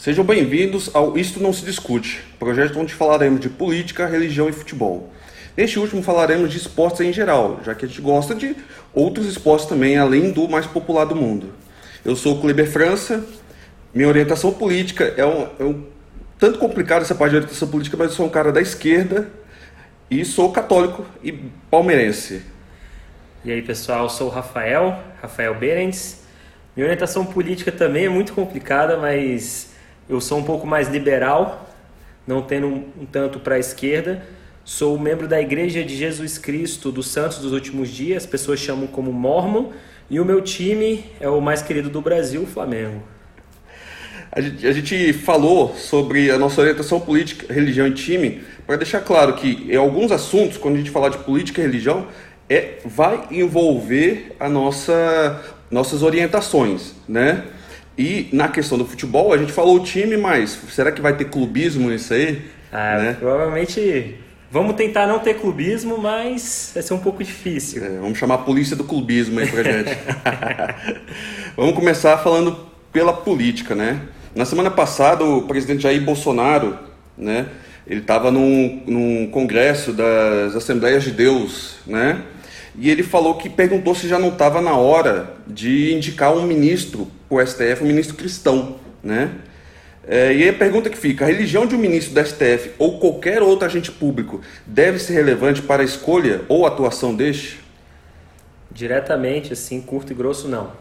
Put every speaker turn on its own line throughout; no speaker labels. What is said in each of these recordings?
Sejam bem-vindos ao Isto Não Se Discute, projeto onde falaremos de política, religião e futebol. Neste último falaremos de esportes em geral, já que a gente gosta de outros esportes também, além do mais popular do mundo. Eu sou o Kleber França, minha orientação política é um, é um tanto complicado essa parte de orientação política, mas eu sou um cara da esquerda e sou católico e palmeirense.
E aí pessoal, eu sou o Rafael, Rafael Berends. Minha orientação política também é muito complicada, mas eu sou um pouco mais liberal, não tendo um, tanto para a esquerda. Sou membro da Igreja de Jesus Cristo dos Santos dos Últimos Dias, as pessoas chamam como Mormon, e o meu time é o mais querido do Brasil, o Flamengo.
A gente, a gente falou sobre a nossa orientação política, religião e time, para deixar claro que em alguns assuntos, quando a gente falar de política e religião, é, vai envolver a nossa, nossas orientações, né? E na questão do futebol, a gente falou o time, mas será que vai ter clubismo nisso aí?
Ah, né? Provavelmente vamos tentar não ter clubismo, mas vai ser um pouco difícil.
É, vamos chamar a polícia do clubismo aí pra gente. vamos começar falando pela política, né? Na semana passada, o presidente Jair Bolsonaro, né? Ele estava num, num congresso das Assembleias de Deus, né? E ele falou que perguntou se já não estava na hora de indicar um ministro para o STF, um ministro cristão, né? É, e a pergunta que fica: a religião de um ministro da STF ou qualquer outro agente público deve ser relevante para a escolha ou atuação deste?
Diretamente, assim, curto e grosso, não.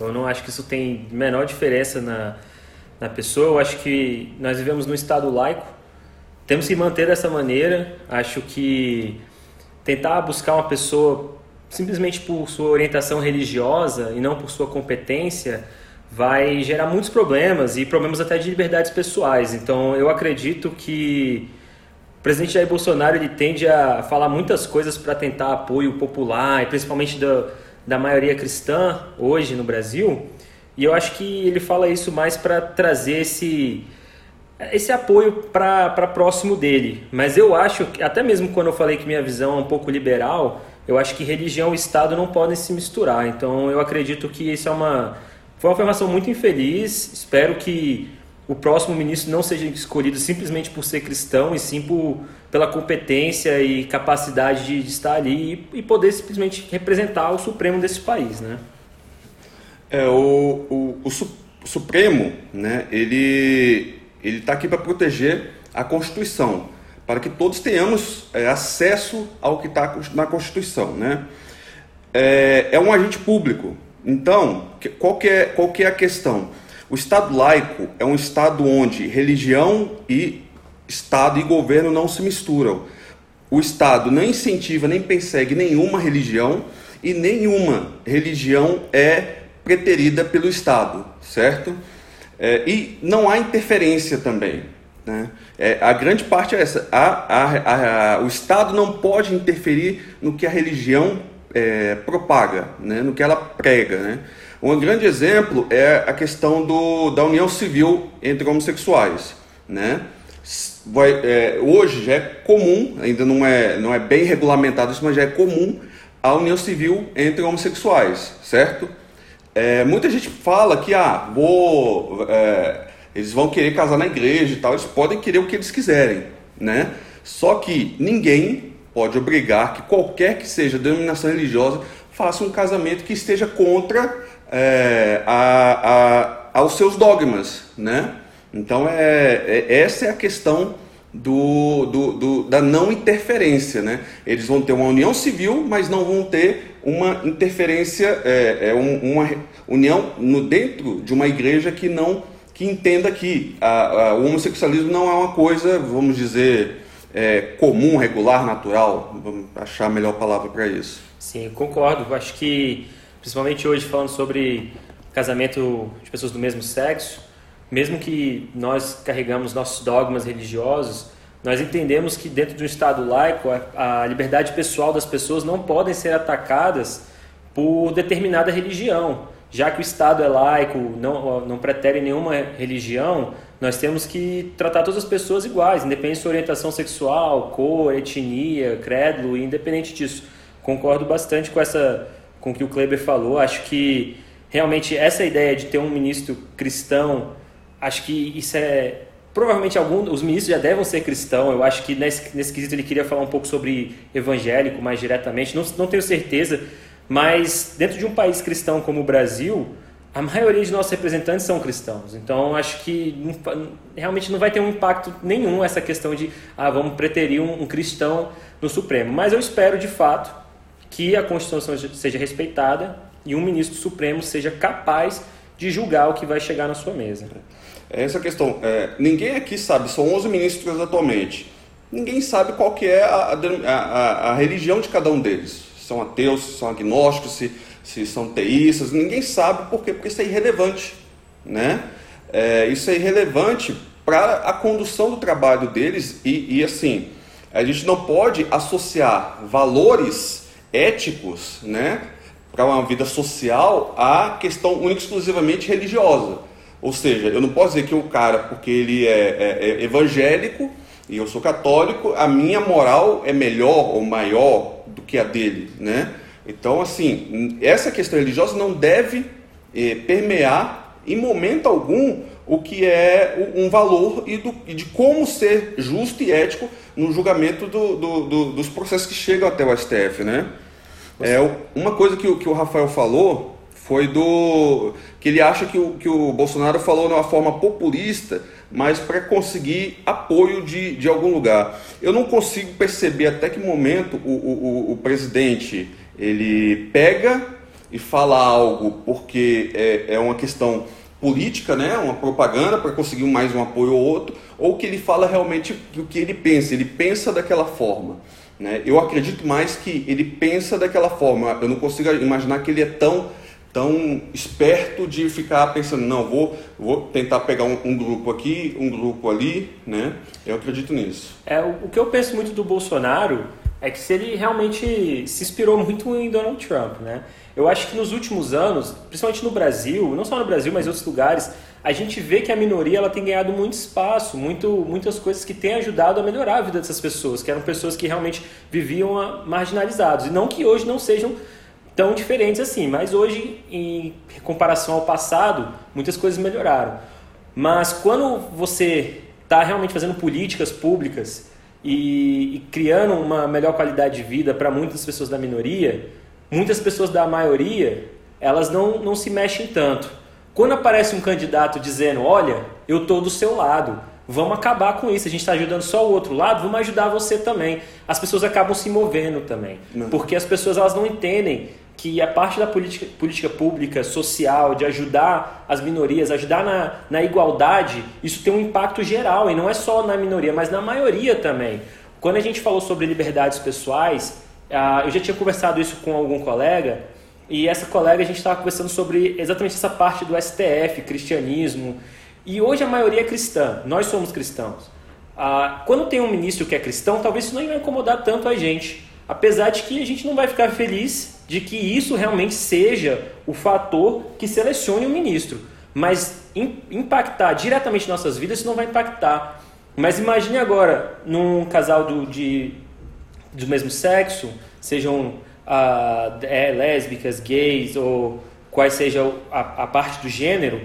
Eu não acho que isso tem menor diferença na, na pessoa. Eu acho que nós vivemos num estado laico, temos que manter dessa maneira. Acho que tentar buscar uma pessoa simplesmente por sua orientação religiosa e não por sua competência vai gerar muitos problemas e problemas até de liberdades pessoais. Então eu acredito que o presidente Jair Bolsonaro ele tende a falar muitas coisas para tentar apoio popular e principalmente da, da maioria cristã hoje no Brasil. E eu acho que ele fala isso mais para trazer esse esse apoio para próximo dele. Mas eu acho, até mesmo quando eu falei que minha visão é um pouco liberal, eu acho que religião e Estado não podem se misturar. Então eu acredito que isso é uma. Foi uma afirmação muito infeliz. Espero que o próximo ministro não seja escolhido simplesmente por ser cristão, e sim por, pela competência e capacidade de, de estar ali e, e, poder simplesmente representar o Supremo desse país. Né?
É, o, o, o, o Supremo, né, ele ele está aqui para proteger a Constituição, para que todos tenhamos é, acesso ao que está na Constituição. Né? É, é, um agente público. Então, qual que, é, qual que é a questão? O Estado laico é um Estado onde religião e Estado e governo não se misturam. O Estado não incentiva nem persegue nenhuma religião e nenhuma religião é preterida pelo Estado, certo? É, e não há interferência também. Né? É, a grande parte é essa: a, a, a, o Estado não pode interferir no que a religião é, propaga, né? no que ela prega. Né? Um grande exemplo é a questão do, da união civil entre homossexuais. Né? Vai, é, hoje já é comum, ainda não é, não é bem regulamentado isso, mas já é comum a união civil entre homossexuais, certo? É, muita gente fala que ah, vou, é, eles vão querer casar na igreja e tal, eles podem querer o que eles quiserem, né? Só que ninguém pode obrigar que qualquer que seja a denominação religiosa faça um casamento que esteja contra é, a, a, aos seus dogmas, né? Então é, é, essa é a questão do, do, do, da não interferência. Né? Eles vão ter uma união civil, mas não vão ter uma interferência, é, é um, uma união no, dentro de uma igreja que não que entenda que a, a, o homossexualismo não é uma coisa, vamos dizer, é, comum, regular, natural. Vamos achar a melhor palavra para isso.
Sim, concordo. Acho que, principalmente hoje, falando sobre casamento de pessoas do mesmo sexo, mesmo que nós carregamos nossos dogmas religiosos, nós entendemos que dentro de um Estado laico, a, liberdade pessoal das pessoas não podem ser atacadas por determinada religião. Já que o Estado é laico, não, não pretere nenhuma religião, nós temos que tratar todas as pessoas iguais, independente de sua orientação sexual, cor, etnia, credo, independente disso. Concordo bastante com essa com o que o Kleber falou. Acho que realmente essa ideia de ter um ministro cristão acho que isso é provavelmente algum, os ministros já devem ser cristãos. Eu acho que nesse, nesse quesito ele queria falar um pouco sobre evangélico mais diretamente. Não, não tenho certeza, mas dentro de um país cristão como o Brasil, a maioria de nossos representantes são cristãos. Então acho que realmente não vai ter um impacto nenhum essa questão de ah, vamos preterir um, um cristão no Supremo. Mas eu espero de fato que a Constituição seja respeitada e um ministro supremo seja capaz de julgar o que vai chegar na sua mesa.
É essa questão, é, ninguém aqui sabe, são 11 ministros atualmente, ninguém sabe qual que é a, a, a religião de cada um deles. São ateus, são agnósticos, se, se são teístas, ninguém sabe por quê, porque isso é irrelevante. Né? É, isso é irrelevante para a condução do trabalho deles e, e assim, a gente não pode associar valores éticos, né, para uma vida social a questão única exclusivamente religiosa. Ou seja, eu não posso dizer que o cara, porque ele é, é, é evangélico e eu sou católico, a minha moral é melhor ou maior do que a dele, né? Então, assim, essa questão religiosa não deve eh, permear em momento algum o que é um valor e, do, e de como ser justo e ético no julgamento do, do, do, dos processos que chegam até o STF, né? É, uma coisa que, que o Rafael falou foi do que ele acha que o, que o Bolsonaro falou de uma forma populista, mas para conseguir apoio de, de algum lugar. Eu não consigo perceber até que momento o, o, o presidente ele pega e fala algo porque é, é uma questão política, né, uma propaganda para conseguir mais um apoio ou outro, ou que ele fala realmente o que ele pensa, ele pensa daquela forma. Né? Eu acredito mais que ele pensa daquela forma. Eu não consigo imaginar que ele é tão tão esperto de ficar pensando, não, vou, vou tentar pegar um, um, grupo aqui, um grupo ali, né? Eu acredito nisso.
É, o, o, que eu penso muito do Bolsonaro é que ele realmente se inspirou muito em Donald Trump, né? Eu acho que nos últimos anos, principalmente no Brasil, não só no Brasil, mas em outros lugares, a gente vê que a minoria ela tem ganhado muito espaço, muito, muitas coisas que têm ajudado a melhorar a vida dessas pessoas, que eram pessoas que realmente viviam marginalizados. E não que hoje não sejam tão diferentes assim, mas hoje, em comparação ao passado, muitas coisas melhoraram. Mas quando você está realmente fazendo políticas públicas e, e criando uma melhor qualidade de vida para muitas pessoas da minoria, muitas pessoas da maioria, elas não, não se mexem tanto. Quando aparece um candidato dizendo, olha, eu estou do seu lado, vamos acabar com isso, a gente está ajudando só o outro lado, vamos ajudar você também. As pessoas acabam se movendo também, não. porque as pessoas elas não entendem que a parte da política, política pública, social, de ajudar as minorias, ajudar na, na igualdade, isso tem um impacto geral, e não é só na minoria, mas na maioria também. Quando a gente falou sobre liberdades pessoais, ah, eu já tinha conversado isso com algum colega, e essa colega a gente estava conversando sobre exatamente essa parte do STF, cristianismo. E hoje a maioria é cristã, nós somos cristãos. Ah, quando tem um ministro que é cristão, talvez isso não vai incomodar tanto a gente. Apesar de que a gente não vai ficar feliz de que isso realmente seja o fator que selecione o ministro. Mas impactar diretamente nossas vidas, isso não vai impactar. Mas imagine agora, num casal do, de, do mesmo sexo, sejam uh, é, lésbicas, gays ou quais seja a, a parte do gênero,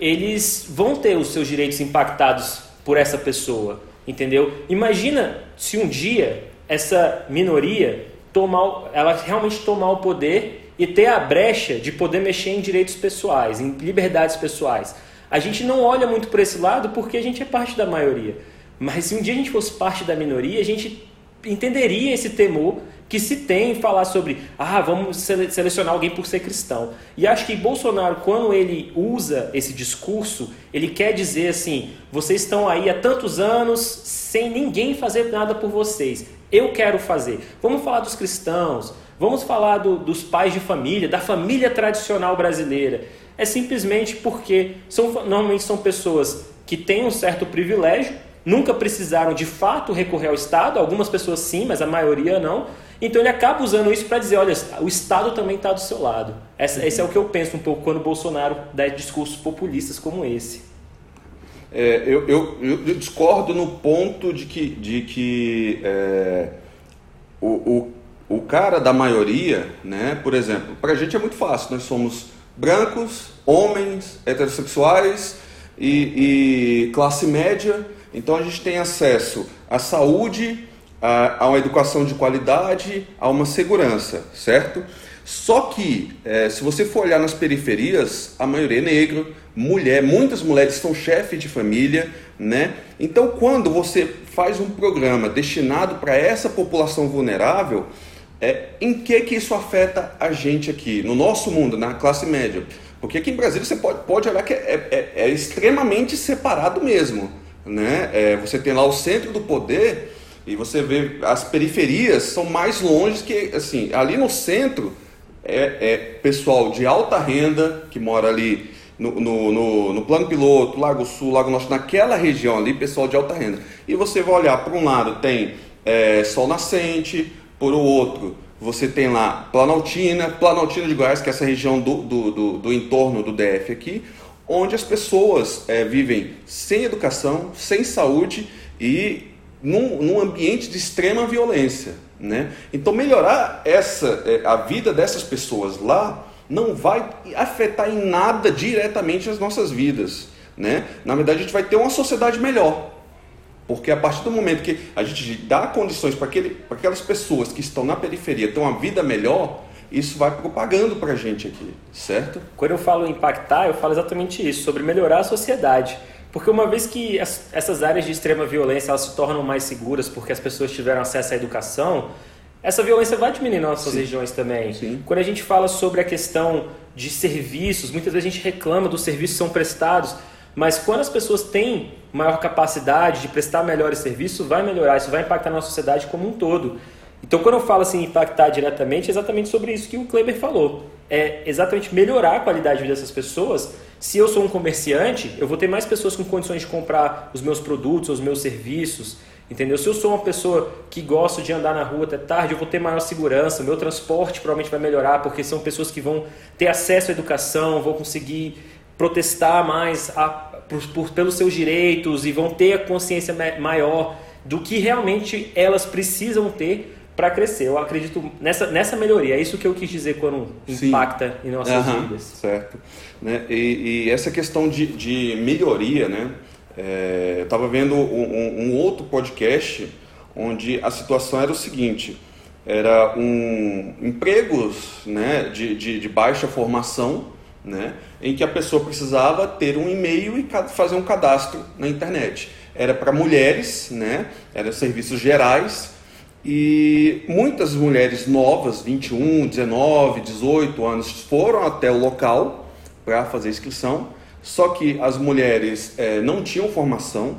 eles vão ter os seus direitos impactados por essa pessoa, entendeu? Imagina se um dia essa minoria tomar, ela realmente tomar o poder e ter a brecha de poder mexer em direitos pessoais, em liberdades pessoais. A gente não olha muito por esse lado porque a gente é parte da maioria. Mas se um dia a gente fosse parte da minoria, a gente entenderia esse temor que se tem falar sobre, ah, vamos selecionar alguém por ser cristão. E acho que Bolsonaro, quando ele usa esse discurso, ele quer dizer assim: vocês estão aí há tantos anos sem ninguém fazer nada por vocês. Eu quero fazer. Vamos falar dos cristãos, vamos falar do, dos pais de família, da família tradicional brasileira. É simplesmente porque são, normalmente são pessoas que têm um certo privilégio, nunca precisaram de fato recorrer ao Estado, algumas pessoas sim, mas a maioria não então ele acaba usando isso para dizer, olha, o Estado também está do seu lado. Esse é o que eu penso um pouco quando o Bolsonaro dá discursos populistas como esse.
É, eu, eu, eu, discordo no ponto de que, de que é, o, o, o cara da maioria, né, por exemplo, para a gente é muito fácil, nós somos brancos, homens, heterossexuais, e, e classe média. Então a gente tem acesso à saúde, a, a uma educação de qualidade, a uma segurança, certo? Só que, é, se você for olhar nas periferias, a maioria é negro, mulher, muitas mulheres são chefes de família, né? Então, quando você faz um programa destinado para essa população vulnerável, é, em que que isso afeta a gente aqui, no nosso mundo, na classe média? Porque aqui em Brasília você pode, pode olhar que é, é, é extremamente separado mesmo, né? É, você tem lá o centro do poder e você vê as periferias são mais longe que, assim, ali no centro é, é pessoal de alta renda que mora ali no, no, no, no, plano piloto, Lago Sul, Lago Norte, naquela região ali, pessoal de alta renda. E você vai olhar para um lado tem é, sol nascente, por outro você tem lá Planaltina, Planaltina de Goiás, que é essa região do, do, do, do entorno do DF aqui, onde as pessoas é, vivem sem educação, sem saúde e num, num ambiente de extrema violência. Né? Então melhorar essa, é, a vida dessas pessoas lá não vai afetar em nada diretamente as nossas vidas. Né? Na verdade, a gente vai ter uma sociedade melhor. Porque a partir do momento que a gente dá condições para aquelas pessoas que estão na periferia ter uma vida melhor, isso vai propagando para a gente aqui, certo?
Quando eu falo impactar, eu falo exatamente isso, sobre melhorar a sociedade. Porque uma vez que as, essas áreas de extrema violência elas se tornam mais seguras porque as pessoas tiveram acesso à educação, essa violência vai diminuir nas nossas Sim. regiões também. Sim. Quando a gente fala sobre a questão de serviços, muitas vezes a gente reclama dos serviços que são prestados, mas quando as pessoas têm maior capacidade de prestar melhores serviços, vai melhorar, isso vai impactar na sociedade como um todo. Então, quando eu falo assim, impactar diretamente, é exatamente sobre isso que o Kleber falou. É exatamente melhorar a qualidade de vida dessas pessoas. Se eu sou um comerciante, eu vou ter mais pessoas com condições de comprar os meus produtos, os meus serviços, Entendeu? Se eu sou uma pessoa que gosto de andar na rua até tarde, eu vou ter maior segurança, meu transporte provavelmente vai melhorar, porque são pessoas que vão ter acesso à educação, vão conseguir protestar mais a, por, por, pelos seus direitos e vão ter a consciência maior do que realmente elas precisam ter para crescer. Eu acredito nessa, nessa melhoria. É isso que eu quis dizer quando Sim. impacta em nossas uhum, vidas.
Certo. Né? E, e, essa questão de, de melhoria, né? É, eu estava vendo um, um, outro podcast onde a situação era o seguinte: era um empregos né, de, de, de baixa formação, né, em que a pessoa precisava ter um e-mail e fazer um cadastro na internet. Era para mulheres, né, eram serviços gerais, e muitas mulheres novas, 21, 19, 18 anos, foram até o local para fazer inscrição só que as mulheres é, não tinham formação,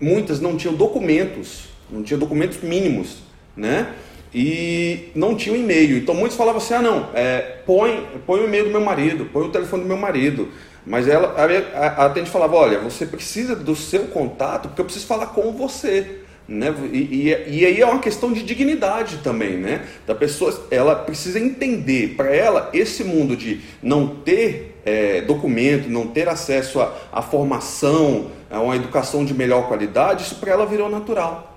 muitas não tinham documentos, não tinham documentos mínimos, né? E não tinham e-mail. Então muitos falavam assim: ah, não, é, põe, põe o e-mail do meu marido, põe o telefone do meu marido. Mas ela, a, a atendente falava: olha, você precisa do seu contato porque eu preciso falar com você. Né? E, e, e, aí é uma questão de dignidade também, né? Da pessoa, ela precisa entender, para ela, esse mundo de não ter é, documento, não ter acesso à formação, a uma educação de melhor qualidade, isso para ela virou natural.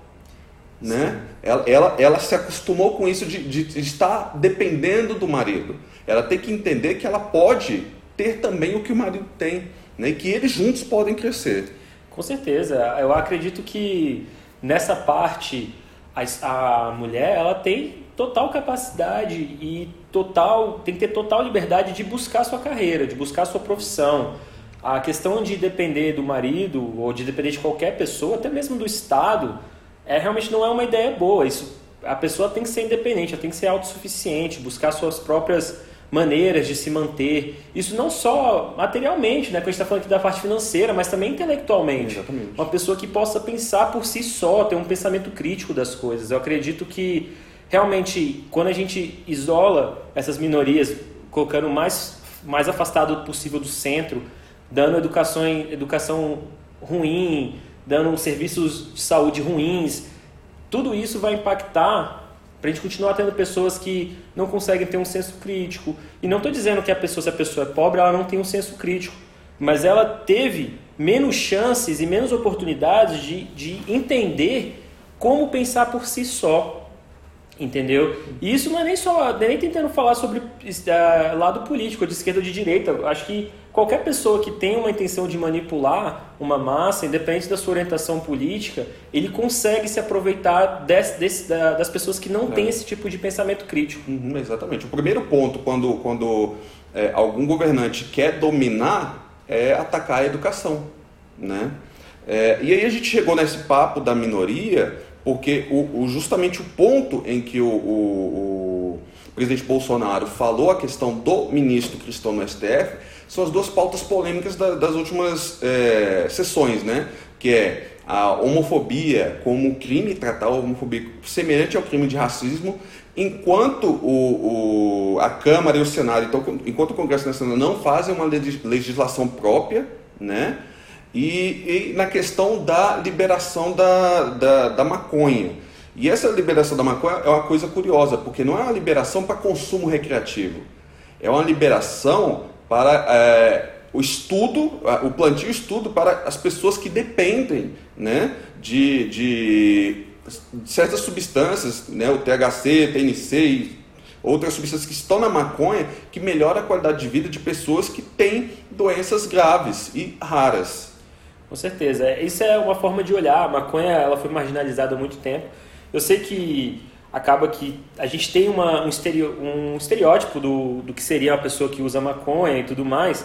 Né? Ela, ela, ela, se acostumou com isso de, de, estar dependendo do marido. Ela tem que entender que ela pode ter também o que o marido tem, né? e que eles juntos podem crescer.
Com certeza. Eu acredito que nessa parte a, a mulher ela tem total capacidade e total tem que ter total liberdade de buscar sua carreira, de buscar sua profissão. A questão de depender do marido ou de depender de qualquer pessoa, até mesmo do Estado, é realmente não é uma ideia boa. Isso, a pessoa tem que ser independente, ela tem que ser autossuficiente, buscar suas próprias maneiras de se manter. Isso não só materialmente, né? Quando a gente está falando aqui da parte financeira, mas também intelectualmente.
Exatamente.
Uma pessoa que possa pensar por si só, ter um pensamento crítico das coisas. Eu acredito que realmente, quando a gente isola essas minorias, colocando mais, mais afastado possível do centro, dando educação, educação ruim, dando serviços de saúde ruins, tudo isso vai impactar para a gente continuar tendo pessoas que não conseguem ter um senso crítico. E não estou dizendo que a pessoa, se a pessoa é pobre, ela não tem um senso crítico, mas ela teve menos chances e menos oportunidades de, de entender como pensar por si só. Entendeu? E isso não é nem só, é nem tentando falar sobre uh, lado político, de esquerda ou de direita. Acho que qualquer pessoa que tem uma intenção de manipular uma massa, independente da sua orientação política, ele consegue se aproveitar desse, desse, da, das pessoas que não é. têm esse tipo de pensamento crítico.
Uhum, exatamente. O primeiro ponto, quando, quando é, algum governante quer dominar, é atacar a educação. Né? É, e aí a gente chegou nesse papo da minoria porque o, o, justamente o ponto em que o, o, o, presidente Bolsonaro falou a questão do ministro cristão no STF são as duas pautas polêmicas da, das últimas é, sessões, né? Que é a homofobia como crime, tratar a homofobia semelhante ao crime de racismo, enquanto o, a Câmara e o Senado, então, enquanto o Congresso Nacional não fazem uma legislação própria, né? e, e na questão da liberação da, da, da maconha. E essa liberação da maconha é uma coisa curiosa, porque não é uma liberação para consumo recreativo, é uma liberação para é, o estudo, o plantio estudo para as pessoas que dependem né, de, de certas substâncias, né, o THC, TNC outras substâncias que estão na maconha, que melhora a qualidade de vida de pessoas que têm doenças graves e raras.
Com certeza. É, isso é uma forma de olhar. A maconha ela foi marginalizada há muito tempo. Eu sei que acaba que a gente tem uma, um, estereo, um estereótipo do, do que seria uma pessoa que usa maconha e tudo mais.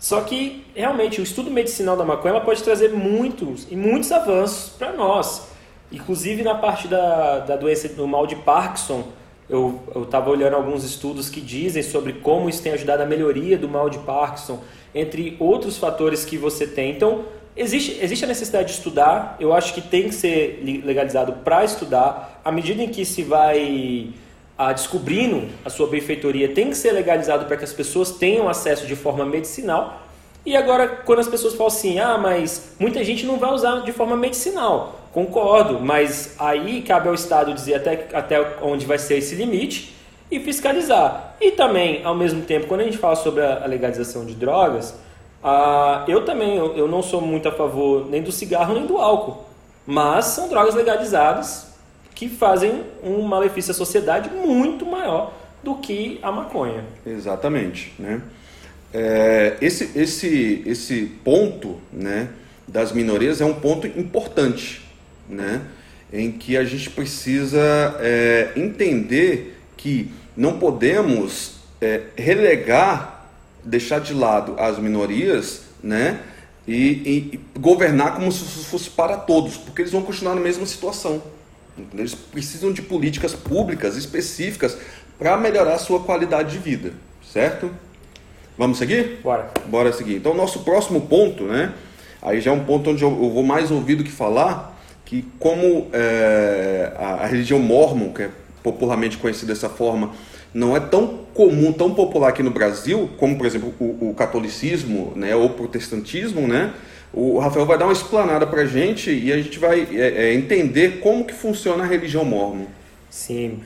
Só que, realmente, o estudo medicinal da maconha ela pode trazer muitos e muitos avanços para nós. Inclusive, na parte da, da doença do mal de Parkinson, eu estava olhando alguns estudos que dizem sobre como isso tem ajudado a melhoria do mal de Parkinson, entre outros fatores que você tem. Então, Existe, existe a necessidade de estudar, eu acho que tem que ser legalizado para estudar. À medida em que se vai a, descobrindo a sua benfeitoria, tem que ser legalizado para que as pessoas tenham acesso de forma medicinal. E agora, quando as pessoas falam assim, ah, mas muita gente não vai usar de forma medicinal. Concordo, mas aí cabe ao Estado dizer até, até onde vai ser esse limite e fiscalizar. E também, ao mesmo tempo, quando a gente fala sobre a legalização de drogas, ah, eu também, eu, eu não sou muito a favor nem do cigarro nem do álcool, mas são drogas legalizadas que fazem um malefício à sociedade muito maior do que a maconha.
Exatamente, né? É, esse, esse, esse ponto né, das minorias é um ponto importante, né, em que a gente precisa é, entender que não podemos é, relegar deixar de lado as minorias, né? E, e, governar como se fosse para todos, porque eles vão continuar na mesma situação. Eles precisam de políticas públicas específicas para melhorar a sua qualidade de vida, certo? Vamos seguir?
Bora.
Bora seguir. Então, nosso próximo ponto, né? Aí já é um ponto onde eu, vou mais ouvir do que falar, que como é, a, a religião mormon, que é popularmente conhecida dessa forma, não é tão comum, tão popular aqui no Brasil, como por exemplo o, o catolicismo, né, ou o protestantismo, né? O Rafael vai dar uma explanada para a gente e a gente vai é, é, entender como que funciona a religião mormon.
Sim,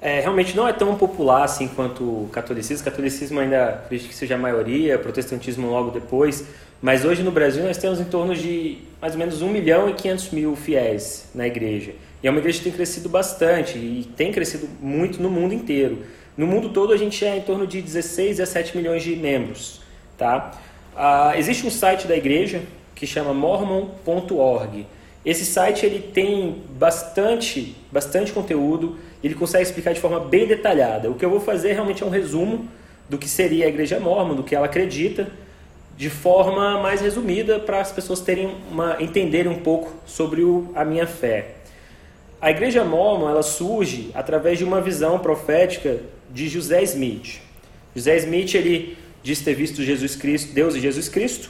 é, realmente não é tão popular assim quanto o catolicismo. O catolicismo ainda acredito que seja a maioria, o protestantismo logo depois. Mas hoje no Brasil nós temos em torno de mais ou menos 1 milhão e 500 mil fiéis na igreja. E é uma igreja que tem crescido bastante e tem crescido muito no mundo inteiro. No mundo todo a gente é em torno de 16 a 7 milhões de membros. Tá? Ah, existe um site da igreja que chama mormon.org. Esse site ele tem bastante, bastante conteúdo, ele consegue explicar de forma bem detalhada. O que eu vou fazer realmente é um resumo do que seria a igreja mormon, do que ela acredita, de forma mais resumida para as pessoas terem uma, entenderem um pouco sobre o, a minha fé. A igreja mormon ela surge através de uma visão profética de José Smith. José Smith ele diz ter visto Jesus Cristo, Deus e Jesus Cristo,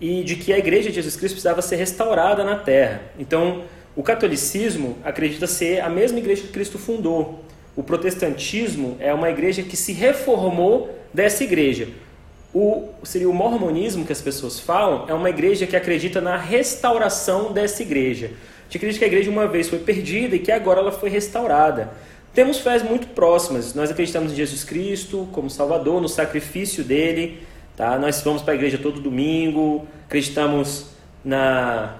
e de que a igreja de Jesus Cristo precisava ser restaurada na terra. Então, o catolicismo acredita ser a mesma igreja que Cristo fundou. O protestantismo é uma igreja que se reformou dessa igreja. O seria o mormonismo que as pessoas falam, é uma igreja que acredita na restauração dessa igreja. A gente acredita que a igreja uma vez foi perdida e que agora ela foi restaurada. Temos fés muito próximas. Nós acreditamos em Jesus Cristo como Salvador, no sacrifício dele. Tá? Nós vamos para a igreja todo domingo, acreditamos na,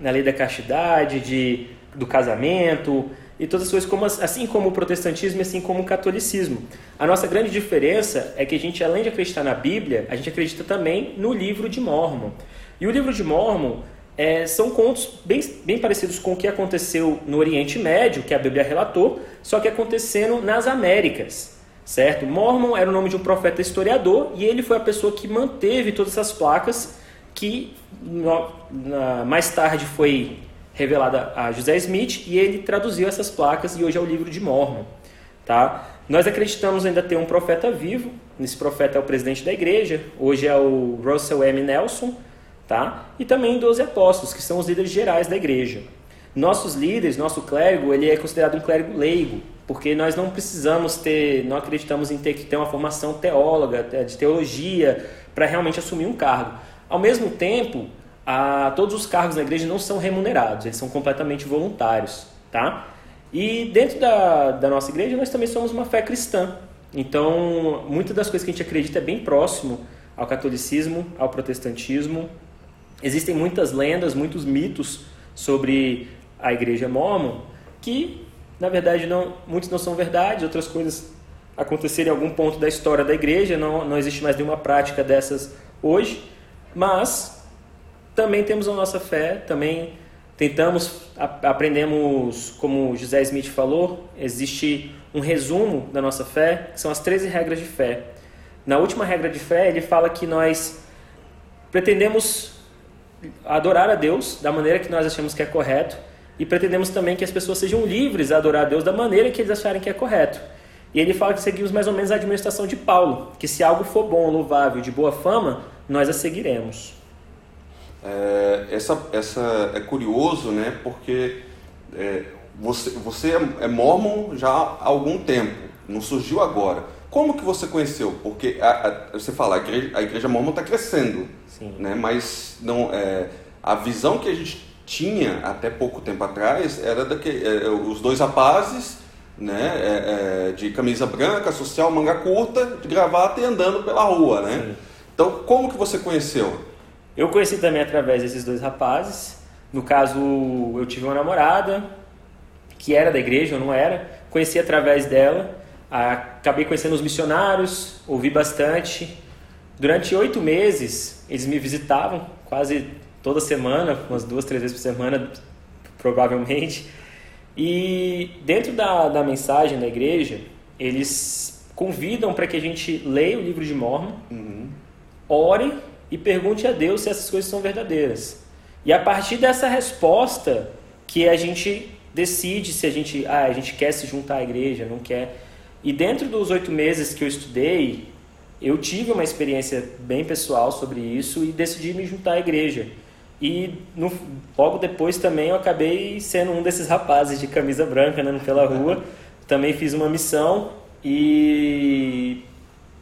na lei da castidade, de, do casamento. e todas as coisas, como, assim como o protestantismo e assim como o catolicismo. A nossa grande diferença é que a gente, além de acreditar na Bíblia, a gente acredita também no livro de Mormon. E o livro de Mormon é, são contos bem, bem parecidos com o que aconteceu no Oriente Médio, que a Bíblia relatou, só que acontecendo nas Américas, certo? Mormon era o nome de um profeta historiador e ele foi a pessoa que manteve todas essas placas que no, na, mais tarde foi revelada a José Smith e ele traduziu essas placas e hoje é o livro de Mormon, tá? Nós acreditamos ainda ter um profeta vivo, esse profeta é o presidente da igreja, hoje é o Russell M. Nelson, tá? E também 12 apóstolos, que são os líderes gerais da igreja. Nossos líderes, nosso clérigo, ele é considerado um clérigo leigo, porque nós não precisamos ter, não acreditamos em ter que ter uma formação teóloga, de teologia, para realmente assumir um cargo. Ao mesmo tempo, a, todos os cargos na igreja não são remunerados, eles são completamente voluntários, tá? E dentro da, da nossa igreja nós também somos uma fé cristã. Então, muitas das coisas que a gente acredita é bem próximo ao catolicismo, ao protestantismo. Existem muitas lendas, muitos mitos sobre a igreja mormon que, na verdade, não, muitos não são verdade, outras coisas aconteceram em algum ponto da história da igreja, não, não existe mais nenhuma prática dessas hoje, mas também temos a nossa fé, também tentamos, aprendemos, como José Smith falou, existe um resumo da nossa fé, que são as 13 regras de fé. Na última regra de fé, ele fala que nós pretendemos adorar a Deus da maneira que nós achamos que é correto e pretendemos também que as pessoas sejam livres a adorar a Deus da maneira que eles acharem que é correto. E ele fala que seguimos mais ou menos a administração de Paulo, que se algo for bom, louvável, de boa fama, nós a seguiremos.
É, essa, essa é curioso, né? Porque é, você, você é, é mormon já há algum tempo, não surgiu agora. Como que você conheceu? Porque a, a, você fala, a igreja, a igreja mormon está crescendo, Sim. né? Mas não, é, a visão que a gente tinha até pouco tempo atrás era daquele, é, os dois rapazes, né? É, é, de camisa branca, social, manga curta, de gravata e andando pela rua, né? Sim. Então, como que você conheceu?
Eu conheci também através desses dois rapazes. No caso, eu tive uma namorada que era da igreja, eu não era. Conheci através dela. Acabei conhecendo os missionários, ouvi bastante. Durante oito meses, eles me visitavam quase toda semana, umas duas, três vezes por semana, provavelmente. E dentro da, da mensagem da igreja, eles convidam para que a gente leia o livro de Mormon, uhum. ore e pergunte a Deus se essas coisas são verdadeiras. E a partir dessa resposta que a gente decide se a gente, ah, a gente quer se juntar à igreja, não quer. E dentro dos oito meses que eu estudei, eu tive uma experiência bem pessoal sobre isso e decidi me juntar à igreja. E no, logo depois também eu acabei sendo um desses rapazes de camisa branca andando pela rua. Também fiz uma missão e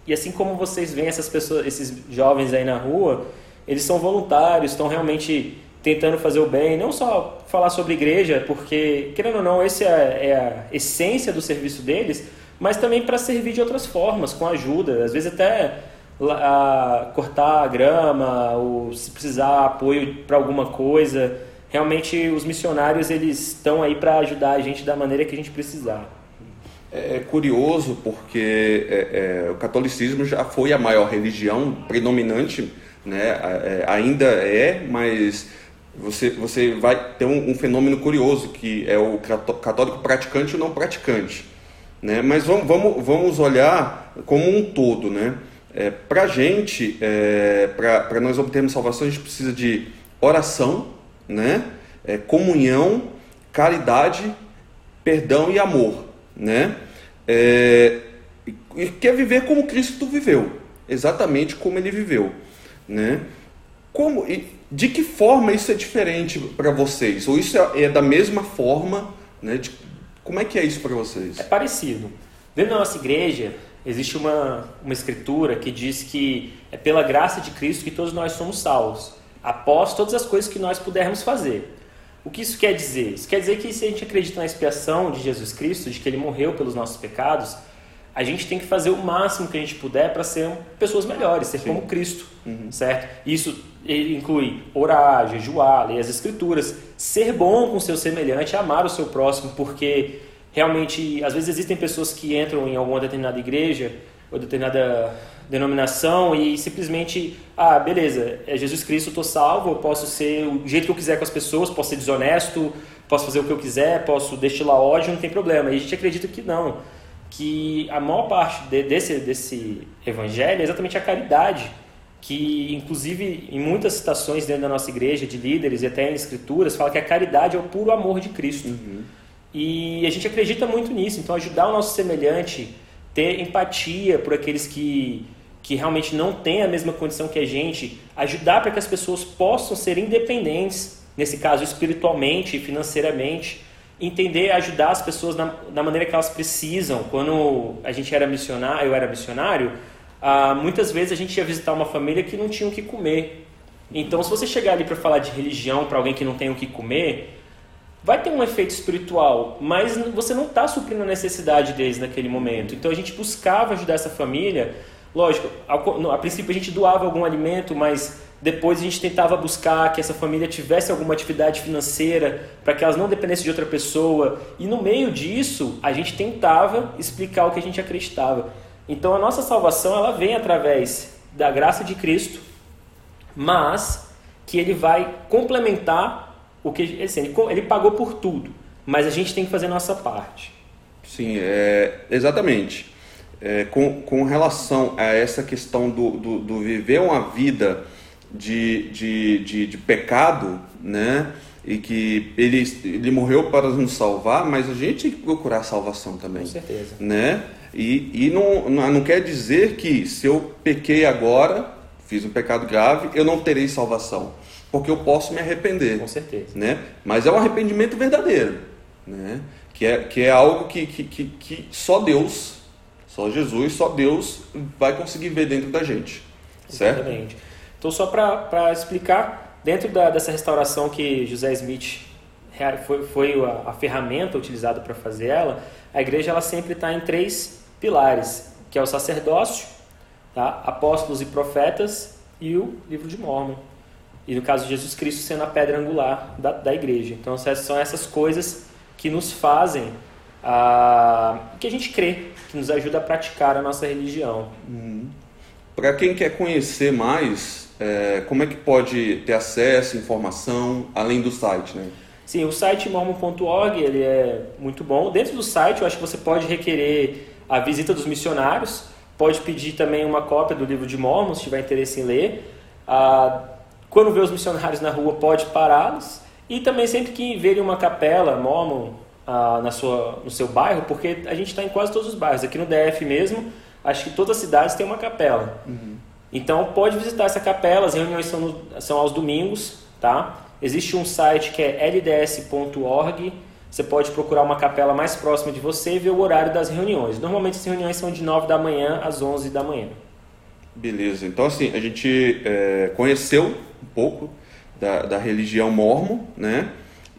e assim como vocês veem essas pessoas, esses jovens aí na rua, eles são voluntários, estão realmente tentando fazer o bem, não só falar sobre igreja, porque, querendo ou não, essa é, é a essência do serviço deles, mas também para servir de outras formas, com ajuda, às vezes até a, cortar a grama, ou se precisar apoio para alguma coisa. Realmente os missionários eles estão aí para ajudar a gente da maneira que a gente precisar.
É, é curioso porque é, é, o catolicismo já foi a maior religião predominante, né? É, ainda é, mas você, você vai ter um, um, fenômeno curioso que é o católico praticante e não praticante. Né? Mas vamos, vamos, vamos olhar como um todo. Né? É, para a gente, é, para nós obtermos salvação, a gente precisa de oração, né? É, comunhão, caridade, perdão e amor né? É, e quer viver como Cristo viveu, exatamente como ele viveu, né? Como, de que forma isso é diferente para vocês? Ou isso é, é, da mesma forma, né? De, como é que é isso para vocês?
É parecido. Dentro da nossa igreja existe uma, uma escritura que diz que é pela graça de Cristo que todos nós somos salvos, após todas as coisas que nós pudermos fazer. O que isso quer dizer? Isso quer dizer que se a gente acredita na expiação de Jesus Cristo, de que ele morreu pelos nossos pecados, a gente tem que fazer o máximo que a gente puder para ser pessoas melhores, ser Sim. como Cristo, uhum. certo? Isso ele inclui orar, jejuar, ler as escrituras, ser bom com seu semelhante, amar o seu próximo, porque realmente, às vezes existem pessoas que entram em alguma determinada igreja ou determinada denominação e simplesmente, ah, beleza, é Jesus Cristo, tô salvo, eu posso ser o jeito que eu quiser com as pessoas, posso ser desonesto, posso fazer o que eu quiser, posso destilar ódio, não tem problema. E a gente acredita que não, que a maior parte de, desse, desse evangelho é exatamente a caridade, que inclusive em muitas citações dentro da nossa igreja, de líderes e até em escrituras, fala que a caridade é o puro amor de Cristo. Uhum. E a gente acredita muito nisso, então ajudar o nosso semelhante, ter empatia por aqueles que, que realmente não têm a mesma condição que a gente, ajudar para que as pessoas possam ser independentes, nesse caso espiritualmente e financeiramente, entender, ajudar as pessoas na, na maneira que elas precisam. Quando a gente era missionário, eu era missionário, ah, muitas vezes a gente ia visitar uma família que não tinha o que comer. Então, se você chegar ali para falar de religião para alguém que não tem o que comer, vai ter um efeito espiritual, mas você não está suprindo a necessidade deles naquele momento. Então, a gente buscava ajudar essa família. Lógico, a, princípio a gente doava algum alimento, mas depois a gente tentava buscar que essa família tivesse alguma atividade financeira para que elas não dependessem de outra pessoa. E no meio disso, a gente tentava explicar o que a gente acreditava. Então a nossa salvação ela vem através da graça de Cristo, mas que ele vai complementar o que assim, ele, ele pagou por tudo, mas a gente tem que fazer a nossa parte.
Sim, é, exatamente. É, com, com relação a essa questão do, do, do viver uma vida de, de, de, de, pecado, né? E que ele, ele morreu para nos salvar, mas a gente tem que procurar salvação também. Com
certeza.
Né? E, e não, não quer dizer que se eu pequei agora, fiz um pecado grave, eu não terei salvação. Porque eu posso me arrepender.
Com certeza.
Né? Mas é um arrependimento verdadeiro. Né? Que, é, que é algo que, que, que, que só Deus, só Jesus, só Deus vai conseguir ver dentro da gente. Certo?
Exatamente. Então, só para explicar, dentro da, dessa restauração que José Smith foi, foi a, a ferramenta utilizada para fazer ela, a igreja ela sempre está em três pilares, que é o sacerdócio, tá? apóstolos e profetas e o livro de Mormon. E no caso de Jesus Cristo sendo a pedra angular da, da igreja. Então são essas coisas que nos fazem, ah, que a gente crê, que nos ajuda a praticar a nossa religião.
Hum. Para quem quer conhecer mais, é, como é que pode ter acesso, informação, além do site, né?
Sim, o site mormon.org ele é muito bom. Dentro do site, eu acho que você pode requerer a visita dos missionários, pode pedir também uma cópia do livro de Mormon, se tiver interesse em ler. Ah, quando vê os missionários na rua, pode pará-los. E também sempre que verem uma capela Mormon ah, na sua, no seu bairro, porque a gente está em quase todos os bairros. Aqui no DF mesmo, acho que todas as cidades têm uma capela. Uhum. Então pode visitar essa capela, as reuniões são, no, são aos domingos, tá? Existe um site que é lds.org. Você pode procurar uma capela mais próxima de você e ver o horário das reuniões. Normalmente as reuniões são de 9 da manhã às 11 da manhã.
Beleza. Então, assim, a gente é, conheceu um pouco da, da religião mormon, né?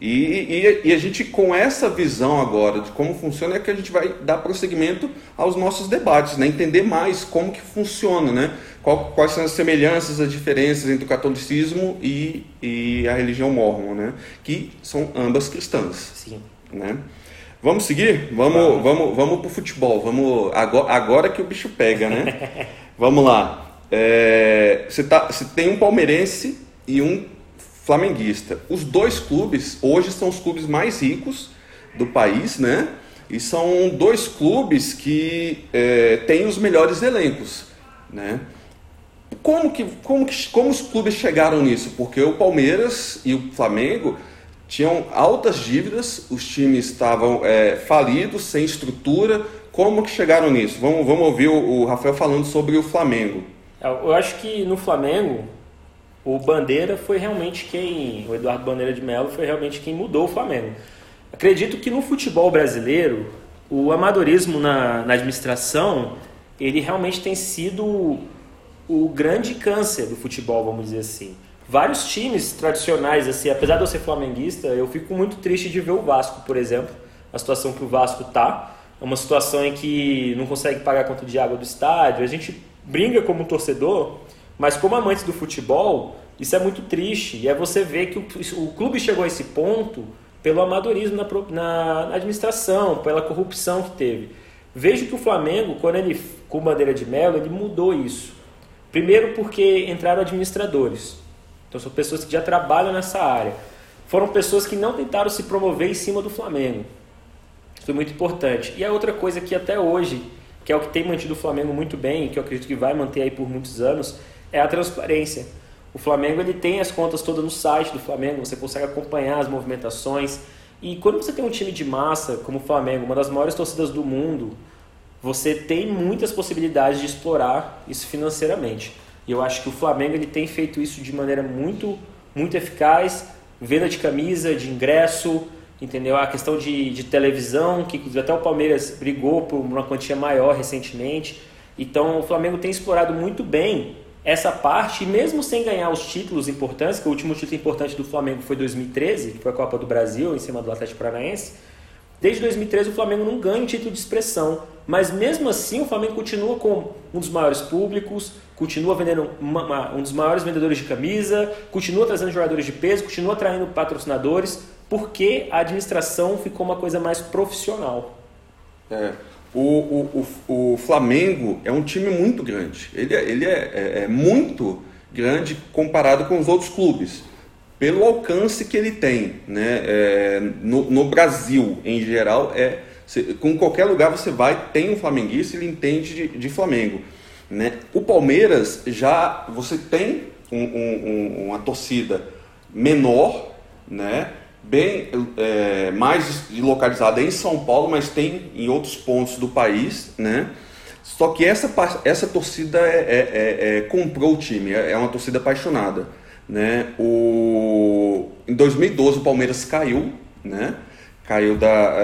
E, e, e, a gente, com essa visão agora de como funciona, é que a gente vai dar prosseguimento aos nossos debates, né? entender mais como que funciona, né? Qual, quais são as semelhanças, as diferenças entre o catolicismo e, e a religião mormon, né? que são ambas cristãs.
Sim.
Né? Vamos seguir? Vamos, vamos, vamos, vamos para o futebol. Vamos, agora, agora que o bicho pega, né? vamos lá. É, você, tá, você tem um palmeirense e um flamenguista. Os dois clubes hoje são os clubes mais ricos do país, né? E são dois clubes que é, têm os melhores elencos, né? Como que, como que como os clubes chegaram nisso? Porque o Palmeiras e o Flamengo tinham altas dívidas, os times estavam é, falidos, sem estrutura. Como que chegaram nisso? Vamos, vamos ouvir o, o Rafael falando sobre o Flamengo.
É, eu acho que no Flamengo o Bandeira foi realmente quem, o Eduardo Bandeira de Mello foi realmente quem mudou o Flamengo. Acredito que no futebol brasileiro, o amadorismo na, na administração, ele realmente tem sido o grande câncer do futebol, vamos dizer assim. Vários times tradicionais, assim, apesar de eu ser flamenguista, eu fico muito triste de ver o Vasco, por exemplo, a situação que o Vasco tá. É uma situação em que não consegue pagar a conta de água do estádio. A gente brinca como torcedor, Mas como amantes do futebol, isso é muito triste. E é você ver que o, o clube chegou a esse ponto pelo amadorismo na, na, na, administração, pela corrupção que teve. Vejo que o Flamengo, quando ele com bandeira de melo, ele mudou isso. Primeiro porque entraram administradores. Então são pessoas que já trabalham nessa área. Foram pessoas que não tentaram se promover em cima do Flamengo. Isso foi muito importante. E a outra coisa que até hoje, que é o que tem mantido o Flamengo muito bem, que eu acredito que vai manter aí por muitos anos, é a transparência. O Flamengo ele tem as contas todas no site do Flamengo, você consegue acompanhar as movimentações. E quando você tem um time de massa como o Flamengo, uma das maiores torcidas do mundo, você tem muitas possibilidades de explorar isso financeiramente. E eu acho que o Flamengo ele tem feito isso de maneira muito, muito eficaz. Venda de camisa, de ingresso, entendeu? A questão de, de televisão, que até o Palmeiras brigou por uma quantia maior recentemente. Então o Flamengo tem explorado muito bem essa parte, mesmo sem ganhar os títulos importantes, que o último título importante do Flamengo foi 2013, que foi a Copa do Brasil, em cima do Atlético Paranaense, desde 2013 o Flamengo não ganha título de expressão. Mas mesmo assim o Flamengo continua com um dos maiores públicos, continua vendendo uma, uma, um dos maiores vendedores de camisa, continua trazendo jogadores de peso, continua atraindo patrocinadores, porque a administração ficou uma coisa mais profissional.
É. O, o, o, Flamengo é um time muito grande. Ele, é, ele é, é, é, muito grande comparado com os outros clubes, pelo alcance que ele tem. Né? É, no, no, Brasil, em geral, é com qualquer lugar você vai, tem um flamenguista, ele entende de, de Flamengo. Né? O Palmeiras já você tem um, um, uma torcida menor, né? Bem é, mais localizada em São Paulo, mas tem em outros pontos do país, né? Só que essa, essa torcida é, é, é, é comprou o time, é, é uma torcida apaixonada, né? O, em 2012 o Palmeiras caiu, né? Caiu da,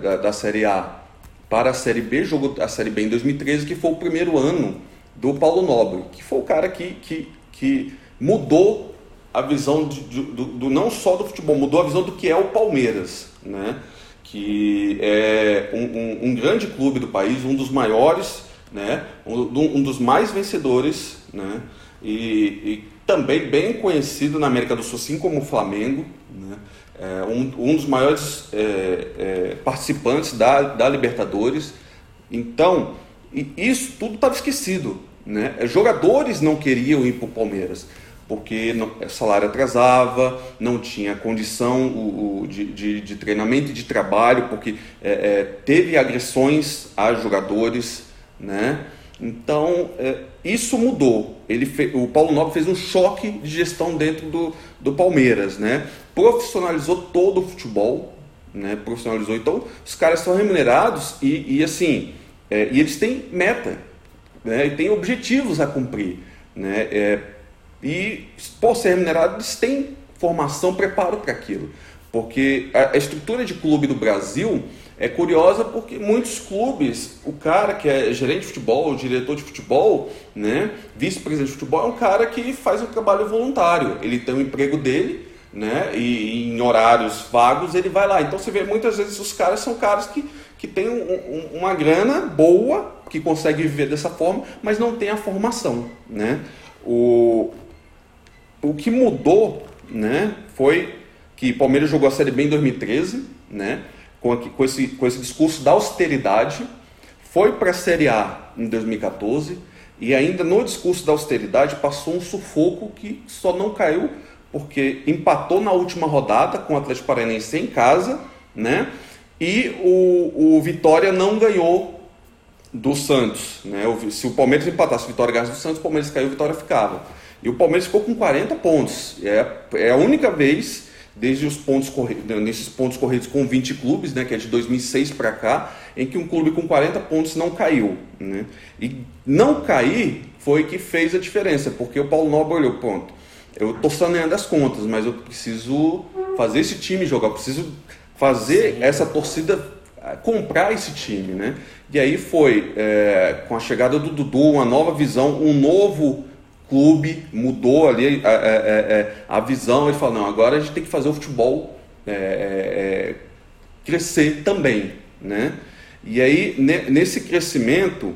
da, da Série A para a Série B, jogou a Série B em 2013, que foi o primeiro ano do Paulo Nobre, que foi o cara que, que, que mudou a visão de, de, do, do, não só do futebol, mudou a visão do que é o Palmeiras, né? que é um, um, um grande clube do país, um dos maiores, né? um, um dos mais vencedores, né? E, e, também bem conhecido na América do Sul, assim como o Flamengo, né? é um, dos maiores é, é, participantes da, da Libertadores. Então, isso tudo estava esquecido. Né? Jogadores não queriam ir para o Palmeiras porque não, salário atrasava, não tinha condição o, o de, de, de, treinamento e de trabalho, porque é, é, teve agressões a jogadores, né? Então é, isso mudou. Ele fe, o Paulo Nobre fez um choque de gestão dentro do, do Palmeiras, né? Profissionalizou todo o futebol, né? Profissionalizou. Então os caras são remunerados e, e assim, é, e eles têm meta, né? E têm objetivos a cumprir, né? E, por ser remunerado, eles têm formação, preparo para aquilo. Porque a, estrutura de clube do Brasil é curiosa porque muitos clubes, o cara que é gerente de futebol, diretor de futebol, né, vice-presidente de futebol, é um cara que faz um trabalho voluntário. Ele tem o um emprego dele, né, e, em horários vagos ele vai lá. Então você vê muitas vezes os caras são caras que, que têm um, um, uma grana boa, que conseguem viver dessa forma, mas não tem a formação, né. O, o que mudou né, foi que o Palmeiras jogou a Série B em 2013, né, com, com, esse, com esse discurso da austeridade, foi para a Série A em 2014 e ainda no discurso da austeridade passou um sufoco que só não caiu porque empatou na última rodada com o Atlético Paranaense em casa, né? E o, o Vitória não ganhou do Santos, né? Se o Palmeiras empatasse o Vitória ganhasse do Santos, o Palmeiras caiu, o Vitória ficava. E o Palmeiras ficou com 40 pontos. É, é a única vez, desde os pontos corridos, nesses pontos corridos com 20 clubes, né, que é de 2006 para cá, em que um clube com 40 pontos não caiu. Né? E não cair foi que fez a diferença, porque o Paulo Nobre olhou, ponto. Eu estou saneando as contas, mas eu preciso fazer esse time jogar, eu preciso fazer Sim. essa torcida eh, comprar esse time, né? E aí foi é, com a chegada do Dudu, uma nova visão, um novo clube mudou ali a, a, a, a visão. Ele falou: não, agora a gente tem que fazer o futebol é, é, é crescer também. Né? E aí, nesse crescimento,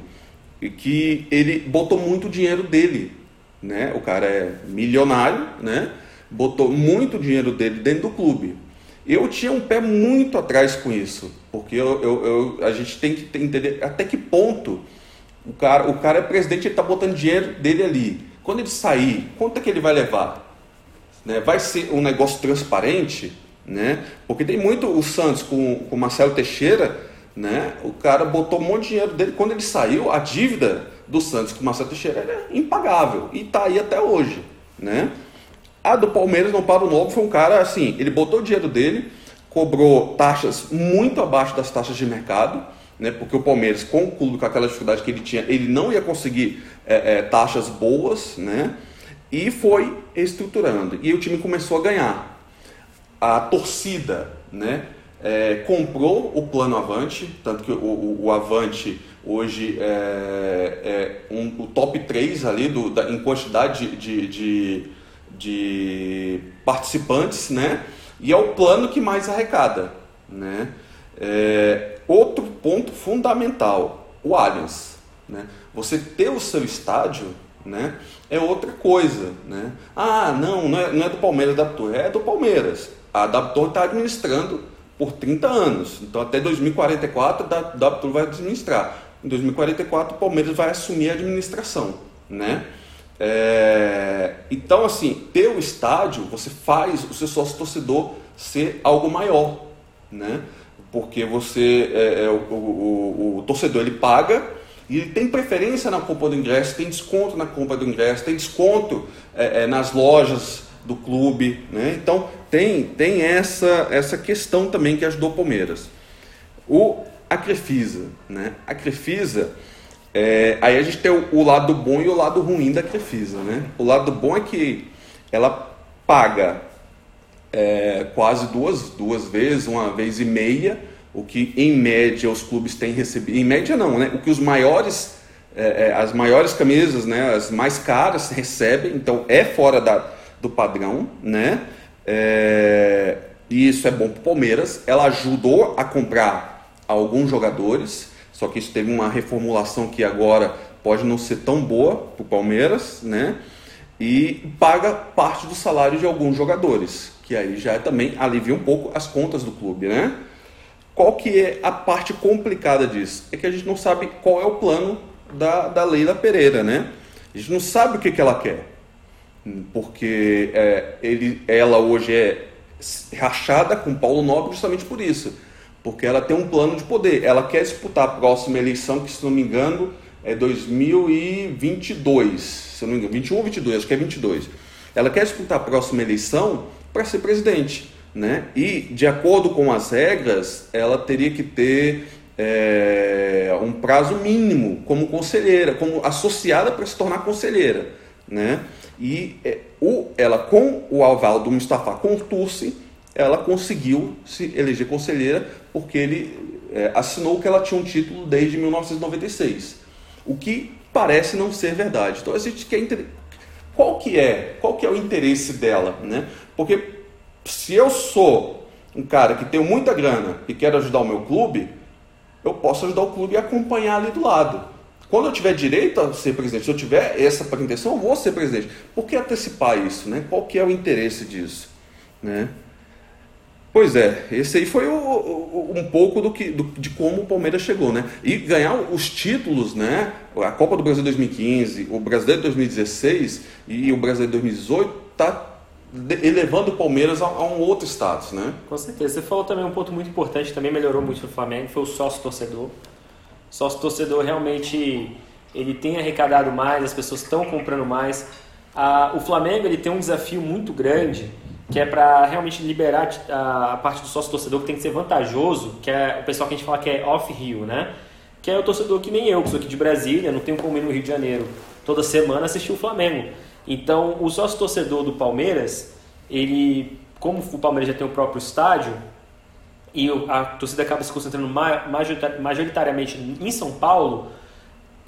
que ele botou muito dinheiro dele. né? O cara é milionário, né? Botou muito dinheiro dele dentro do clube. Eu tinha um pé muito atrás com isso, porque eu, eu, eu a gente tem que entender até que ponto o cara, o cara é presidente, ele está botando dinheiro dele ali. Quando ele sair, quanto é que ele vai levar? Né? Vai ser um negócio transparente? Né? Porque tem muito o Santos com o Marcelo Teixeira, né? o cara botou um monte de dinheiro dele. Quando ele saiu, a dívida do Santos com o Marcelo Teixeira era impagável e está aí até hoje. Né? A do Palmeiras, não para o novo, foi um cara assim, ele botou o dinheiro dele, cobrou taxas muito abaixo das taxas de mercado, né, porque o Palmeiras, com o clube, com aquela dificuldade que ele tinha, ele não ia conseguir é, é, taxas boas, né, e foi estruturando. E o time começou a ganhar. A torcida né, é, comprou o plano Avante, tanto que o, o, o Avante hoje é, é um, o top 3 ali do, da, em quantidade de, de, de, participantes, né? E é o plano que mais arrecada, né? É, outro ponto fundamental, o Allianz, né? Você ter o seu estádio, né? É outra coisa, né? Ah, não, não é, não é do Palmeiras da Adaptor, é do Palmeiras. A Adaptor está administrando por 30 anos, então até 2044 a Adaptor vai administrar. Em 2044 o Palmeiras vai assumir a administração, né? É, então, assim, ter o estádio, você faz o seu sócio torcedor ser algo maior, né? Porque você, é, é, o, o, o, torcedor, ele paga e ele tem preferência na compra do ingresso, tem desconto na compra do ingresso, tem desconto é, é, nas lojas do clube, né? Então, tem, tem essa, essa questão também que ajudou o Palmeiras. O, a Crefisa, né? A Crefisa é, aí a gente tem o, o, lado bom e o lado ruim da Crefisa, né? O lado bom é que ela paga é, quase duas, duas vezes, uma vez e meia, o que em média os clubes têm recebido. Em média não, né? O que os maiores, é, é as maiores camisas, né? As mais caras recebem, então é fora da, do padrão, né? É, e isso é bom para o Palmeiras. Ela ajudou a comprar alguns jogadores só que isso teve uma reformulação que agora pode não ser tão boa para o Palmeiras, né? E paga parte do salário de alguns jogadores, que aí já também alivia um pouco as contas do clube, né? Qual que é a parte complicada disso? É que a gente não sabe qual é o plano da, da Leila Pereira, né? A gente não sabe o que, que ela quer, porque é, ele, ela hoje é rachada com Paulo Nobre justamente por isso porque ela tem um plano de poder. Ela quer disputar a próxima eleição, que se não me engano é 2022, se não me engano, 21 ou 22, acho que é 22. Ela quer disputar a próxima eleição para ser presidente, né? E de acordo com as regras, ela teria que ter é, um prazo mínimo como conselheira, como associada para se tornar conselheira, né? E é, o, ela com o aval do Mustafa Contursi, ela conseguiu se eleger conselheira porque ele é, assinou que ela tinha um título desde 1996, o que parece não ser verdade. Então a gente quer qual que é, qual que é o interesse dela, né? Porque se eu sou um cara que tenho muita grana e quero ajudar o meu clube, eu posso ajudar o clube e acompanhar ali do lado. Quando eu tiver direito a ser presidente, se eu tiver essa pretensão, eu vou ser presidente. Por que antecipar isso, né? Qual que é o interesse disso, né? Pois é, esse aí foi o, o, um pouco do que, do, de como o Palmeiras chegou, né? E ganhar os títulos, né? A Copa do Brasil 2015, o Brasileiro 2016 e o Brasileiro 2018 tá elevando o Palmeiras a, a, um outro status, né?
Com certeza. Você falou também um ponto muito importante, também melhorou muito no Flamengo, foi o sócio torcedor. Sócio torcedor realmente ele tem arrecadado mais, as pessoas estão comprando mais. Ah, o Flamengo ele tem um desafio muito grande que é para realmente liberar a, parte do sócio torcedor que tem que ser vantajoso, que é o pessoal que a gente fala que é off-Rio, né? Que é o torcedor que nem eu, que sou aqui de Brasília, não tenho como ir no Rio de Janeiro toda semana assistir o Flamengo. Então, o sócio torcedor do Palmeiras, ele, como o Palmeiras já tem o próprio estádio, e a torcida acaba se concentrando majoritariamente em São Paulo,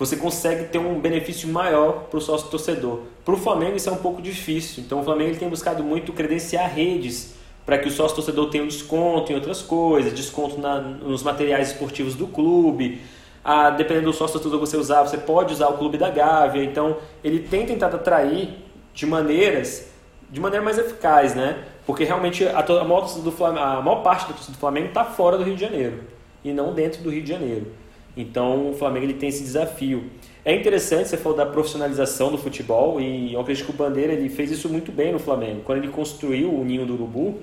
você consegue ter um benefício maior para o sócio torcedor. Para o Flamengo isso é um pouco difícil, então o Flamengo tem buscado muito credenciar redes para que o sócio torcedor tenha um desconto em outras coisas, desconto na, nos materiais esportivos do clube. Ah, dependendo do sócio que você usar, você pode usar o Clube da Gávea. Então, ele tem tentado atrair de maneiras, de maneira mais eficaz, né? Porque realmente a, a, maior, do Flamengo, a maior parte da torcida do Flamengo está fora do Rio de Janeiro e não dentro do Rio de Janeiro. Então, o Flamengo ele tem esse desafio. É interessante você falou da profissionalização do futebol e eu acredito que o Bandeira ele fez isso muito bem no Flamengo. Quando ele construiu o Ninho do Urubu,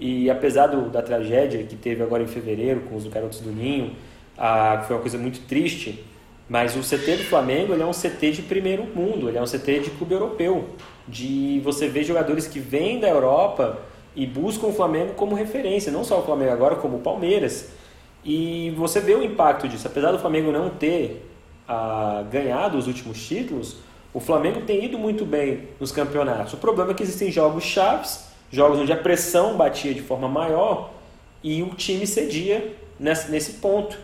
e apesar do, da tragédia que teve agora em fevereiro com os garotos do Ninho, a, foi uma coisa muito triste, mas o CT do Flamengo ele é um CT de primeiro mundo, ele é um CT de clube europeu, de você ver jogadores que vêm da Europa e buscam o Flamengo como referência, não só o Flamengo agora, como o Palmeiras. E você vê o impacto disso, apesar do Flamengo não ter ah, ganhado os últimos títulos, o Flamengo tem ido muito bem nos campeonatos. O problema é que existem jogos chaves, jogos onde a pressão batia de forma maior e o time cedia nesse, nesse ponto.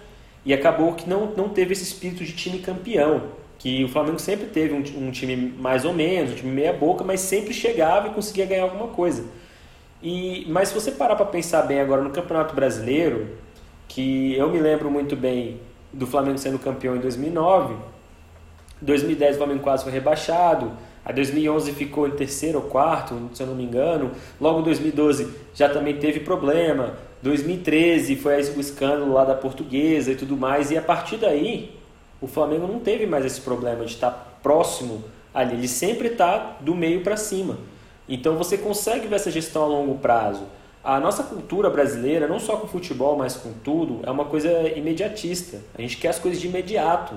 E acabou que não, não teve esse espírito de time campeão, que o Flamengo sempre teve um, um time mais ou menos, um time meia boca, mas sempre chegava e conseguia ganhar alguma coisa. E, mas se você parar para pensar bem agora no Campeonato Brasileiro, que eu me lembro muito bem do Flamengo sendo campeão em 2009. 2010 o Flamengo quase foi rebaixado. A 2011 ficou em terceiro ou quarto, se eu não me engano. Logo em 2012 já também teve problema. 2013 foi o escândalo lá da portuguesa e tudo mais. E a partir daí, o Flamengo não teve mais esse problema de estar próximo ali. Ele sempre está do meio para cima. Então você consegue ver essa gestão a longo prazo. A nossa cultura brasileira, não só com futebol, mas com tudo, é uma coisa imediatista. A gente quer as coisas de imediato,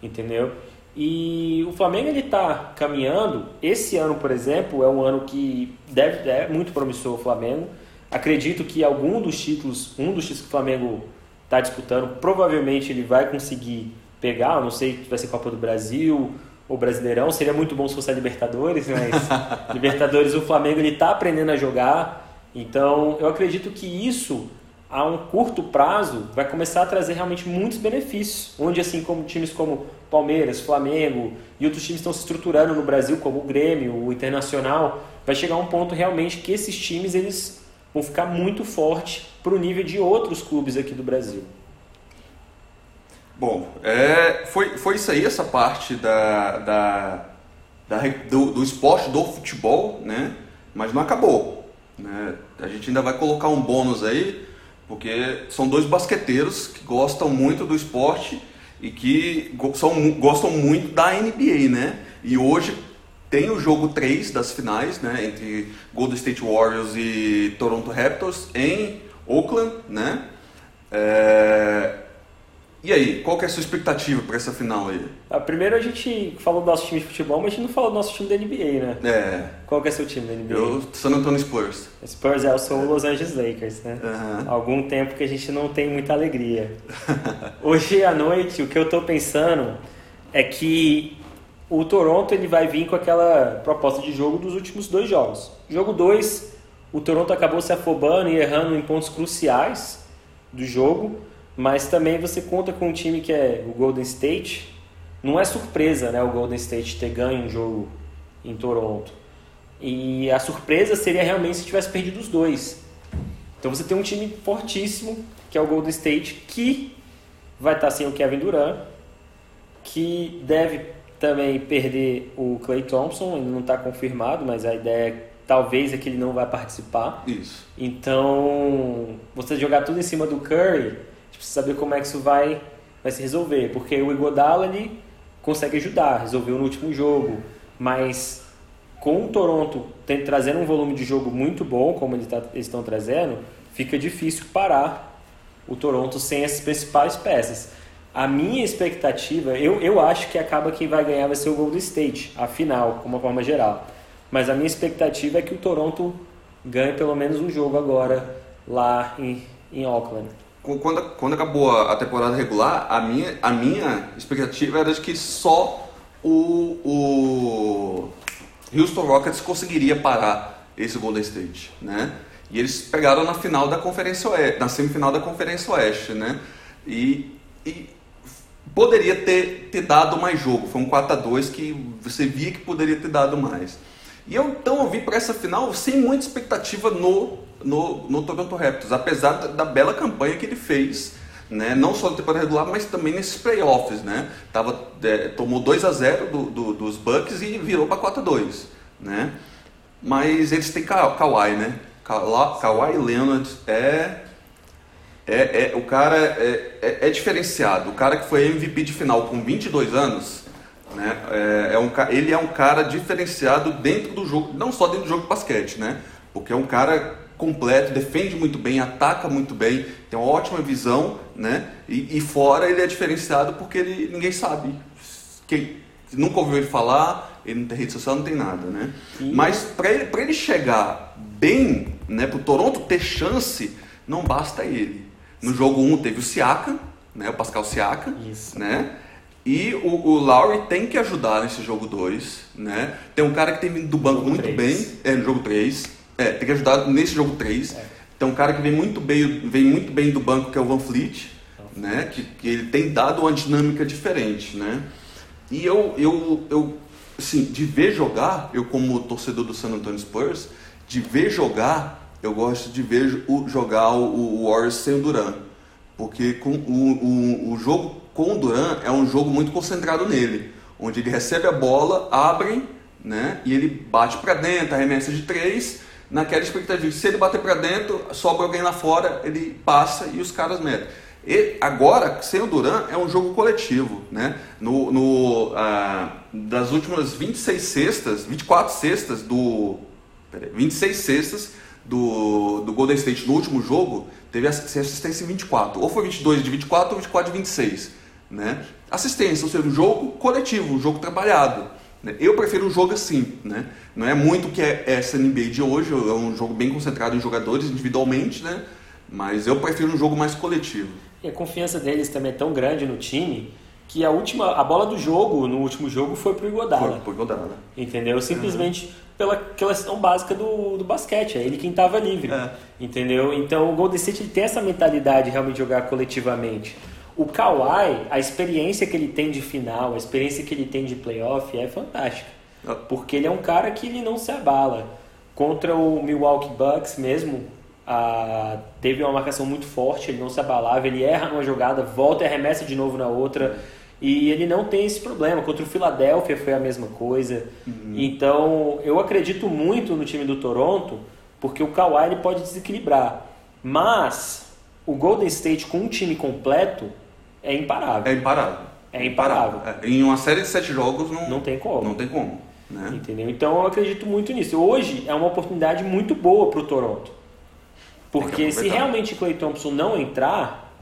entendeu? E o Flamengo ele está caminhando. Esse ano, por exemplo, é um ano que deve é muito promissor o Flamengo. Acredito que algum dos títulos, um dos títulos que o Flamengo está disputando, provavelmente ele vai conseguir pegar. Eu não sei se vai ser Copa do Brasil ou Brasileirão. Seria muito bom se fosse a Libertadores, mas Libertadores o Flamengo ele está aprendendo a jogar. Então, eu acredito que isso, a um curto prazo, vai começar a trazer realmente muitos benefícios. Onde, assim como times como Palmeiras, Flamengo e outros times estão se estruturando no Brasil, como o Grêmio, o Internacional, vai chegar um ponto realmente que esses times eles vão ficar muito fortes para o nível de outros clubes aqui do Brasil.
Bom, é, foi, foi isso aí, essa parte da, da, da do, do esporte, do futebol, né? mas não acabou. Né? A gente ainda vai colocar um bônus aí, porque são dois basqueteiros que gostam muito do esporte e que são, gostam muito da NBA, né? E hoje tem o jogo 3 das finais, né? Entre Golden State Warriors e Toronto Raptors em Oakland, né? É... E aí, qual que é a sua expectativa para essa final aí?
Ah, primeiro a gente falou do nosso time de futebol, mas a gente não falou do nosso time da NBA, né?
É.
Qual que é seu time da NBA?
Eu, San Antonio Spurs.
Spurs é, eu sou o Los Angeles Lakers, né? Uhum. Algum tempo que a gente não tem muita alegria. Hoje à noite, o que eu tô pensando é que o Toronto ele vai vir com aquela proposta de jogo dos últimos dois jogos. Jogo 2, o Toronto acabou se afobando e errando em pontos cruciais do jogo mas também você conta com um time que é o Golden State. Não é surpresa, né, o Golden State ter ganho um jogo em Toronto. E a surpresa seria realmente se tivesse perdido os dois. Então você tem um time fortíssimo, que é o Golden State, que vai estar sem o Kevin Durant, que deve também perder o Clay Thompson, ainda não está confirmado, mas a ideia é, talvez é que ele não vai participar.
Isso.
Então, você jogar tudo em cima do Curry, precisa saber como é que isso vai, vai se resolver. Porque o Igodala ele consegue ajudar, resolveu no último jogo, mas com o Toronto tem, trazendo um volume de jogo muito bom, como eles, tá, eles estão trazendo, fica difícil parar o Toronto sem essas principais peças. A minha expectativa, eu, eu acho que acaba quem vai ganhar vai ser o Golden State, a final, de uma forma geral. Mas a minha expectativa é que o Toronto ganhe pelo menos um jogo agora lá em, em Auckland
quando, quando acabou a temporada regular, a minha, a minha expectativa era de que só o, o Houston Rockets conseguiria parar esse Golden State, né? E eles pegaram na final da Conferência Oeste, na semifinal da Conferência Oeste, né? E, e poderia ter, ter dado mais jogo. Foi um 4 a 2 que você via que poderia ter dado mais. E eu então eu vim para essa final sem muita expectativa no, no, no Toronto Raptors, apesar da, da, bela campanha que ele fez né? não só na temporada regular, mas também nesses playoffs. Né? Tava, é, tomou 2 a 0 do, do, dos Bucks e virou para 4 a 2 né? Mas eles têm Ka Kawhi, né? Ka Kawhi Leonard é, é, é o cara é, é, é, diferenciado. O cara que foi MVP de final com 22 anos, né? É, é um, ele é um cara diferenciado dentro do jogo, não só dentro do jogo de basquete, né? Porque é um cara completo, defende muito bem, ataca muito bem, tem uma ótima visão, né? E, e fora ele é diferenciado porque ele, ninguém sabe. Quem nunca ouviu ele falar, ele não tem rede social, não tem nada, né? Mas para ele, ele chegar bem, né? Para o Toronto ter chance, não basta ele. No jogo 1 um, teve o Siaka, né? O Pascal Siaka, Isso. né? E o, o Lowry tem que ajudar nesse jogo 2, né? Tem um cara que tem vindo do banco muito 3. bem, é, no jogo 3. É, tem que ajudar nesse jogo 3. É. Tem um cara que vem muito bem, vem muito bem do banco, que é o Van Fleet, né? Que, que ele tem dado uma dinâmica diferente, né? E eu, eu, eu, assim, de ver jogar, eu como torcedor do San Antonio Spurs, de ver jogar, eu gosto de ver o, jogar o, o Warriors sem o Duran. Porque com, o, o, o jogo com o Duran é um jogo muito concentrado nele, onde ele recebe a bola, abre, né, e ele bate para dentro, arremessa de três, naquela expectativa. Se ele bater para dentro, sobra alguém lá fora, ele passa e os caras metem. E agora, sem o Duran, é um jogo coletivo. Né? No, no, ah, das últimas 26 cestas, 24 cestas do. Peraí, 26 cestas do, do Golden State no último jogo, teve assistência em 24. Ou foi 22 de 24 ou 24 de 26. Né? Assistência, ou seja, um jogo coletivo, um jogo trabalhado. Né? Eu prefiro um jogo assim. Né? Não é muito que é essa NBA de hoje, é um jogo bem concentrado em jogadores individualmente, né? mas eu prefiro um jogo mais coletivo.
E a confiança deles também é tão grande no time que a última a bola do jogo no último jogo foi pro Iguodala.
Foi pro Iguodala.
Entendeu? Simplesmente uhum. pela questão básica do, do basquete, é ele quem estava livre. É. Entendeu? Então o Golden State ele tem essa mentalidade de realmente jogar coletivamente. O Kawhi, a experiência que ele tem de final, a experiência que ele tem de playoff é fantástica. Ah. Porque ele é um cara que ele não se abala. Contra o Milwaukee Bucks mesmo, ah, teve uma marcação muito forte, ele não se abalava, ele erra numa jogada, volta e arremessa de novo na outra. E ele não tem esse problema. Contra o Philadelphia foi a mesma coisa. Uhum. Então, eu acredito muito no time do Toronto, porque o Kawhi ele pode desequilibrar. Mas o Golden State com um time completo é imparável.
É imparável.
É imparável.
É, em uma série de sete jogos não,
não tem como.
Não tem como. Né?
Entendeu? Então eu acredito muito nisso. Hoje é uma oportunidade muito boa para o Toronto. Porque se realmente Clay Thompson não entrar,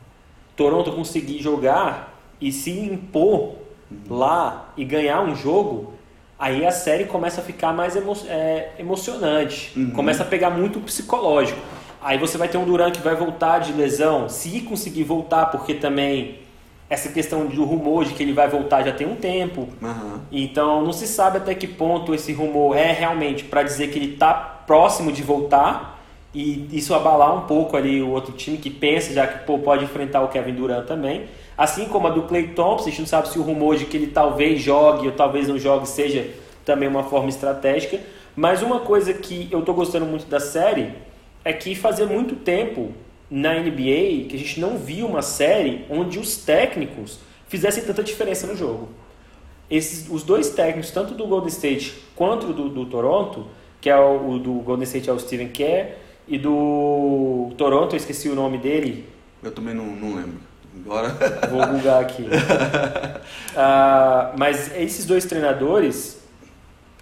Toronto conseguir jogar e se impor uhum. lá e ganhar um jogo, aí a série começa a ficar mais emo é, emocionante. Uhum. Começa a pegar muito psicológico. Aí você vai ter um Durant que vai voltar de lesão, se conseguir voltar, porque também essa questão do rumor de que ele vai voltar já tem um tempo. Uhum. Então não se sabe até que ponto esse rumor é realmente para dizer que ele está próximo de voltar e isso abalar um pouco ali o outro time que pensa já que pô, pode enfrentar o Kevin Durant também. Assim como a do Clay Thompson, a gente não sabe se o rumor de que ele talvez jogue ou talvez não jogue seja também uma forma estratégica. Mas uma coisa que eu estou gostando muito da série é que fazia muito tempo na NBA que a gente não via uma série onde os técnicos fizessem tanta diferença no jogo. Esses, os dois técnicos, tanto do Golden State quanto do, do Toronto, que é o, o do Golden State é o Steven Kerr e do Toronto, eu esqueci o nome dele.
Eu também não, não lembro. Agora.
Vou bugar aqui. uh, mas esses dois treinadores,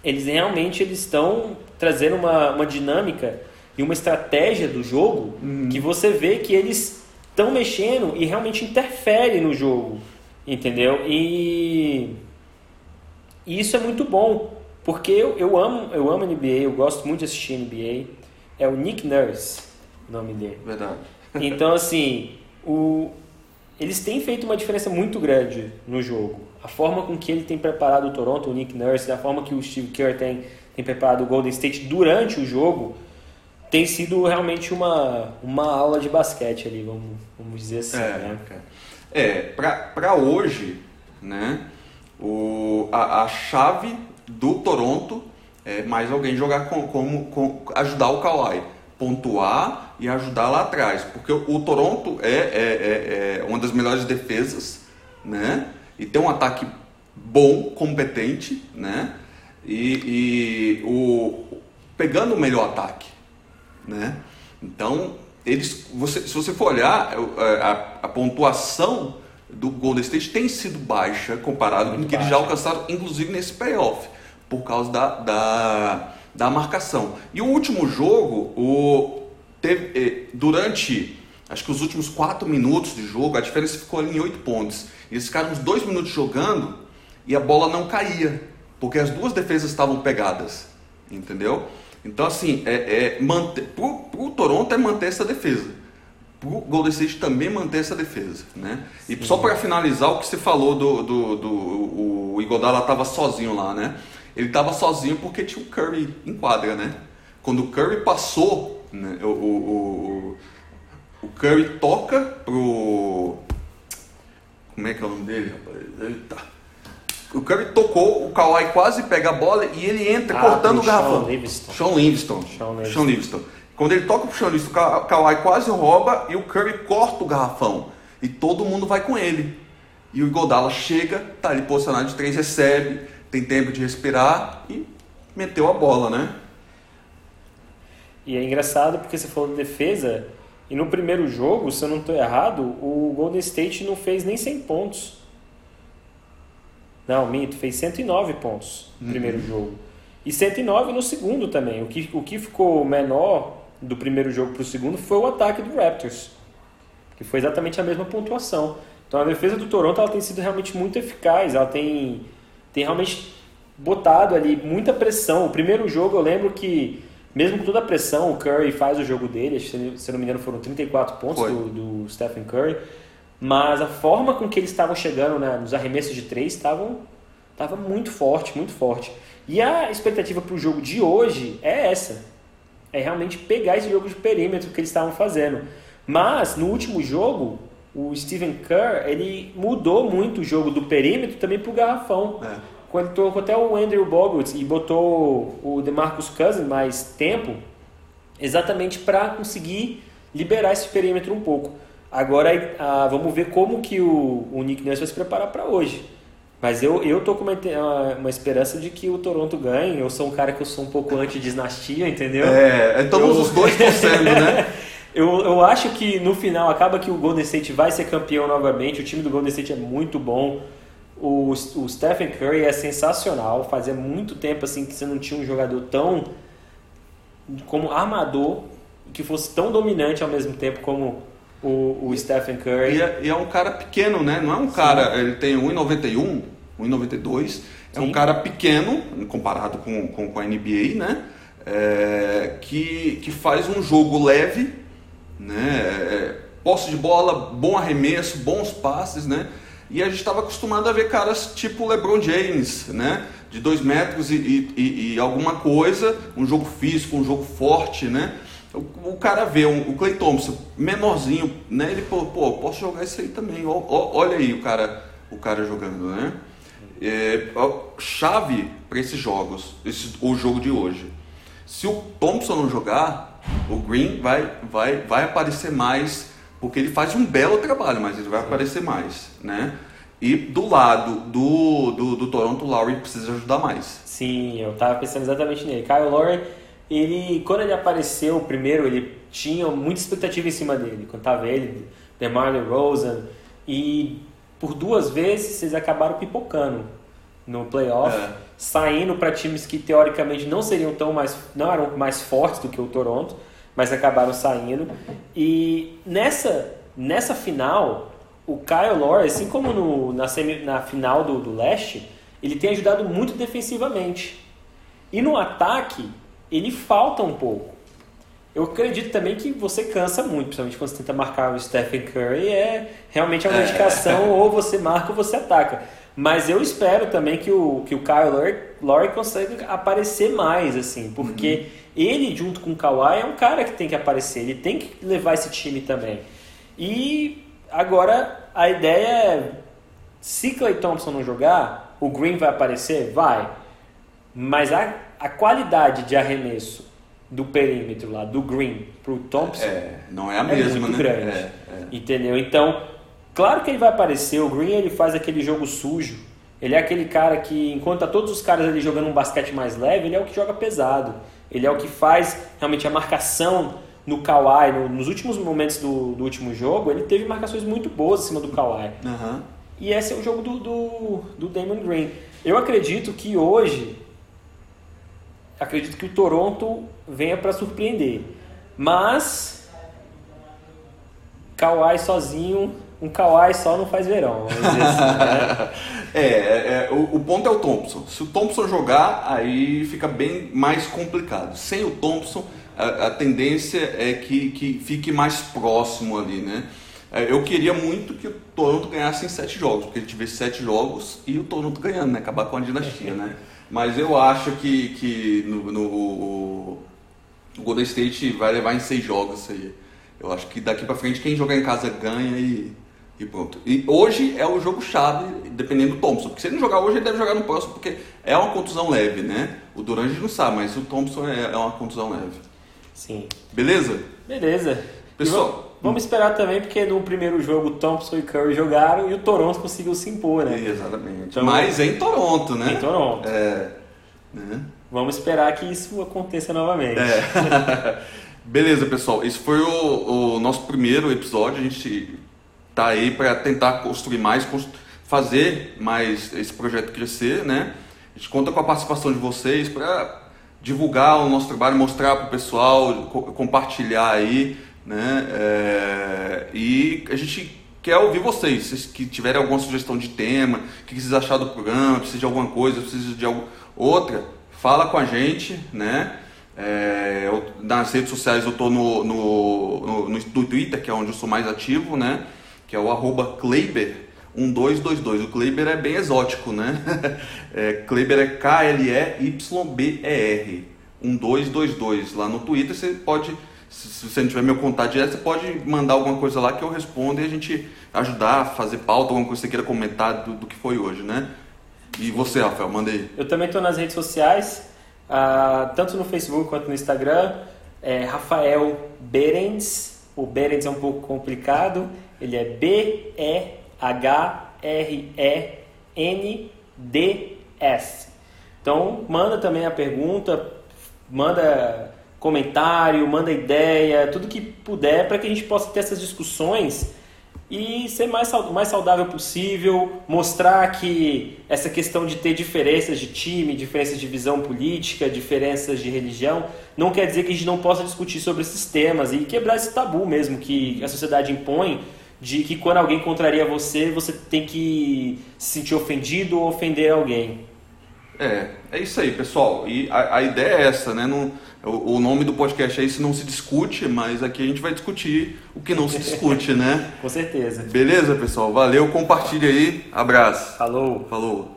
eles realmente eles estão trazendo uma, uma dinâmica e uma estratégia do jogo uhum. que você vê que eles estão mexendo e realmente interfere no jogo. Entendeu? E, e isso é muito bom. Porque eu, eu amo eu amo NBA, eu gosto muito de assistir NBA é o Nick Nurse, o nome dele.
Verdade.
Então, assim, o, eles têm feito uma diferença muito grande no jogo. A forma com que ele tem preparado o Toronto, o Nick Nurse, a forma que o Steve Kerr tem, tem preparado o Golden State durante o jogo, tem sido realmente uma, uma aula de basquete ali, vamos, vamos dizer assim. É, né?
é para hoje, né, o, a, a chave do Toronto é, mais alguém jogar com, como com, ajudar o Kawhi, pontuar, e ajudar lá atrás, porque o Toronto é, é, é, é uma das melhores defesas, né? E tem um ataque bom, competente, né? E, e o, pegando o melhor ataque, né? Então, eles, você, se você for olhar, é, a, a, pontuação do Golden State tem sido baixa comparado Muito com o que eles já alcançaram, inclusive nesse playoff, por causa da, da, da marcação. E o último jogo, o, teve, eh, durante acho que os últimos 4 minutos de jogo, a diferença ficou ali em 8 pontos. Eles ficaram uns 2 minutos jogando e a bola não caía, porque as duas defesas estavam pegadas, entendeu? Então, assim, é, é manter, pro, pro Toronto é manter essa defesa. Pro Golden State também manter essa defesa, né? E só para finalizar, o que você falou do, do, do o Igodala estava sozinho lá, né? Ele estava sozinho porque tinha o Curry em quadra, né? Quando o Curry passou, né, o, o, o, o Curry toca pro... Como é que é o nome dele, rapaz? Eita o Curry tocou, o Kawhi quase pega a bola e ele entra ah, cortando o garrafão. Sean Livingston. Sean Livingston. Sean Livingston. Sean Livingston. Quando ele toca pro Sean Livingston, o Kawhi quase rouba e o Curry corta o garrafão. E todo mundo vai com ele. E o Godala chega, tá ali posicionado de três, recebe, tem tempo de respirar e meteu a bola, né?
E é engraçado porque você falou de defesa, e no primeiro jogo, se eu não estou errado, o Golden State não fez nem 100 pontos. Não, minto, fez 109 pontos no uhum. primeiro jogo. E 109 no segundo também. O que, o que ficou menor do primeiro jogo para o segundo foi o ataque do Raptors, que foi exatamente a mesma pontuação. Então a defesa do Toronto ela tem sido realmente muito eficaz, ela tem, tem realmente botado ali muita pressão. O primeiro jogo eu lembro que, mesmo com toda a pressão, o Curry faz o jogo dele, se não me engano foram 34 pontos do, do Stephen Curry mas a forma com que eles estavam chegando né, nos arremessos de três estavam estava muito forte, muito forte. E a expectativa para o jogo de hoje é essa. É realmente pegar esse jogo de perímetro que eles estavam fazendo. Mas no último jogo, o Stephen Kerr ele mudou muito o jogo do perímetro também para o garrafão. É. Quando trocou até o Andrew Bogut e botou o DeMarcus Cousins mais tempo, exatamente para conseguir liberar esse perímetro um pouco. Agora ah, vamos ver como que o, o Nick Nurse vai se preparar para hoje. Mas eu, eu tô com uma, uma, esperança de que o Toronto ganhe. Eu sou um cara que eu sou um pouco anti-dinastia, entendeu?
É, estamos eu... os dois torcendo, né?
eu, eu acho que no final acaba que o Golden State vai ser campeão novamente. O time do Golden State é muito bom. O, o Stephen Curry é sensacional. Fazia muito tempo assim que você não tinha um jogador tão como armador que fosse tão dominante ao mesmo tempo como o, o Stephen Curry.
E é, e é, um cara pequeno, né? Não é um cara, ele tem 1,91, 1,92. É um cara pequeno, comparado com, com, com a NBA, né? É, que, que faz um jogo leve, né? É, posse de bola, bom arremesso, bons passes, né? E a gente estava acostumado a ver caras tipo LeBron James, né? De dois metros e, e, e, alguma coisa, um jogo físico, um jogo forte, né? O, o cara vê um, o Clay Thompson menorzinho, né? Ele pô, pô posso jogar isso aí também. Olha aí o cara, o cara jogando, né? É, chave para esses jogos, esse, o jogo de hoje. Se o Thompson não jogar, o Green vai, vai, vai aparecer mais, porque ele faz um belo trabalho, mas ele vai Sim. aparecer mais, né? E do lado do, do, do Toronto, o Lowry precisa ajudar mais.
Sim, eu tava pensando exatamente nele. Kyle Lowry ele, quando ele apareceu primeiro, ele tinha muita expectativa em cima dele. Quando tava ele, DeMar DeRozan, e por duas vezes eles acabaram pipocando no playoff, é. saindo para times que teoricamente não seriam tão mais, não eram mais fortes do que o Toronto, mas acabaram saindo. E nessa, nessa final, o Kyle Lowry, assim como no, na, semi, na final do, do leste, ele tem ajudado muito defensivamente. E no ataque, ele falta um pouco. Eu acredito também que você cansa muito, principalmente quando você tenta marcar o Stephen Curry, é realmente uma é. ou você marca ou você ataca. Mas eu espero também que o, que o Kyle Lowry consiga aparecer mais, assim, porque uhum. ele, junto com o Kawhi, é um cara que tem que aparecer, ele tem que levar esse time também. E agora a ideia é, se Clay Thompson não jogar, o Green vai aparecer? Vai. Mas a a qualidade de arremesso do perímetro lá, do Green pro Thompson,
é, não é a mesma,
é muito
né?
grande.
É, é.
Entendeu? Então, claro que ele vai aparecer. O Green ele faz aquele jogo sujo. Ele é aquele cara que, enquanto tá todos os caras ali jogando um basquete mais leve, ele é o que joga pesado. Ele é o que faz realmente a marcação no Kawhi. No, nos últimos momentos do, do, último jogo, ele teve marcações muito boas em cima do Kawhi.
Uhum.
E esse é o jogo do, do, do Damon Green. Eu acredito que hoje, acredito que o Toronto venha para surpreender. Mas, Kawhi sozinho, um Kawhi só não faz verão. Assim, né?
é, é, o, o, ponto é o Thompson. Se o Thompson jogar, aí fica bem mais complicado. Sem o Thompson, a, a tendência é que, que fique mais próximo ali, né? É, eu queria muito que o Toronto ganhasse em sete jogos, porque gente vê sete jogos e o Toronto ganhando, né? Acabar com a dinastia, né? Mas eu acho que, que no, no o, o Golden State vai levar em seis jogos isso aí. Eu acho que daqui para frente quem jogar em casa ganha e, e pronto. E hoje é o jogo chave, dependendo do Thompson. Porque se ele não jogar hoje, ele deve jogar no próximo, porque é uma contusão leve, né? O Durant não sabe, mas o Thompson é, é uma contusão leve.
Sim.
Beleza?
Beleza.
Pessoal,
Vamos esperar também, porque no primeiro jogo Thompson e Curry jogaram e o Toronto conseguiu se impor, né?
Exatamente. Então, Mas em Toronto, né?
Em Toronto.
É. Né?
Vamos esperar que isso aconteça novamente.
É. Beleza, pessoal. Esse foi o, o, nosso primeiro episódio. A gente tá aí para tentar construir mais, fazer mais esse projeto crescer, né? A gente conta com a participação de vocês para divulgar o nosso trabalho, mostrar para o pessoal, compartilhar aí né? É, e a gente quer ouvir vocês, se que tiverem alguma sugestão de tema, o que vocês acharam do programa, precisa de alguma coisa, precisa de alguma outra, fala com a gente, né? É, eu, nas redes sociais eu estou no, no, no, no, Twitter, que é onde eu sou mais ativo, né? Que é o arroba Kleiber 1222. O Kleiber é bem exótico, né? É, Kleiber é K-L-E-Y-B-E-R 1222. Lá no Twitter você pode se, você não tiver meu contato direto, você pode mandar alguma coisa lá que eu respondo e a gente ajudar a fazer pauta, alguma coisa que você queira comentar do, do que foi hoje, né? E você, Rafael, manda aí.
Eu também estou nas redes sociais, uh, tanto no Facebook quanto no Instagram. É Rafael Berens. O Berens é um pouco complicado. Ele é B-E-H-R-E-N-D-S. Então, manda também a pergunta, manda comentário, manda ideia, tudo que puder para que a gente possa ter essas discussões e ser mais mais saudável possível, mostrar que essa questão de ter diferenças de time, diferenças de visão política, diferenças de religião, não quer dizer que a gente não possa discutir sobre esses temas e quebrar esse tabu mesmo que a sociedade impõe de que quando alguém contraria você, você tem que se sentir ofendido ou ofender alguém.
É, é isso aí, pessoal. E a, a ideia é essa, né? Não, o, o, nome do podcast é Isso Não Se Discute, mas aqui a gente vai discutir o que não se discute, né?
Com certeza.
Beleza, pessoal? Valeu, compartilha aí. Abraço.
Falou.
Falou.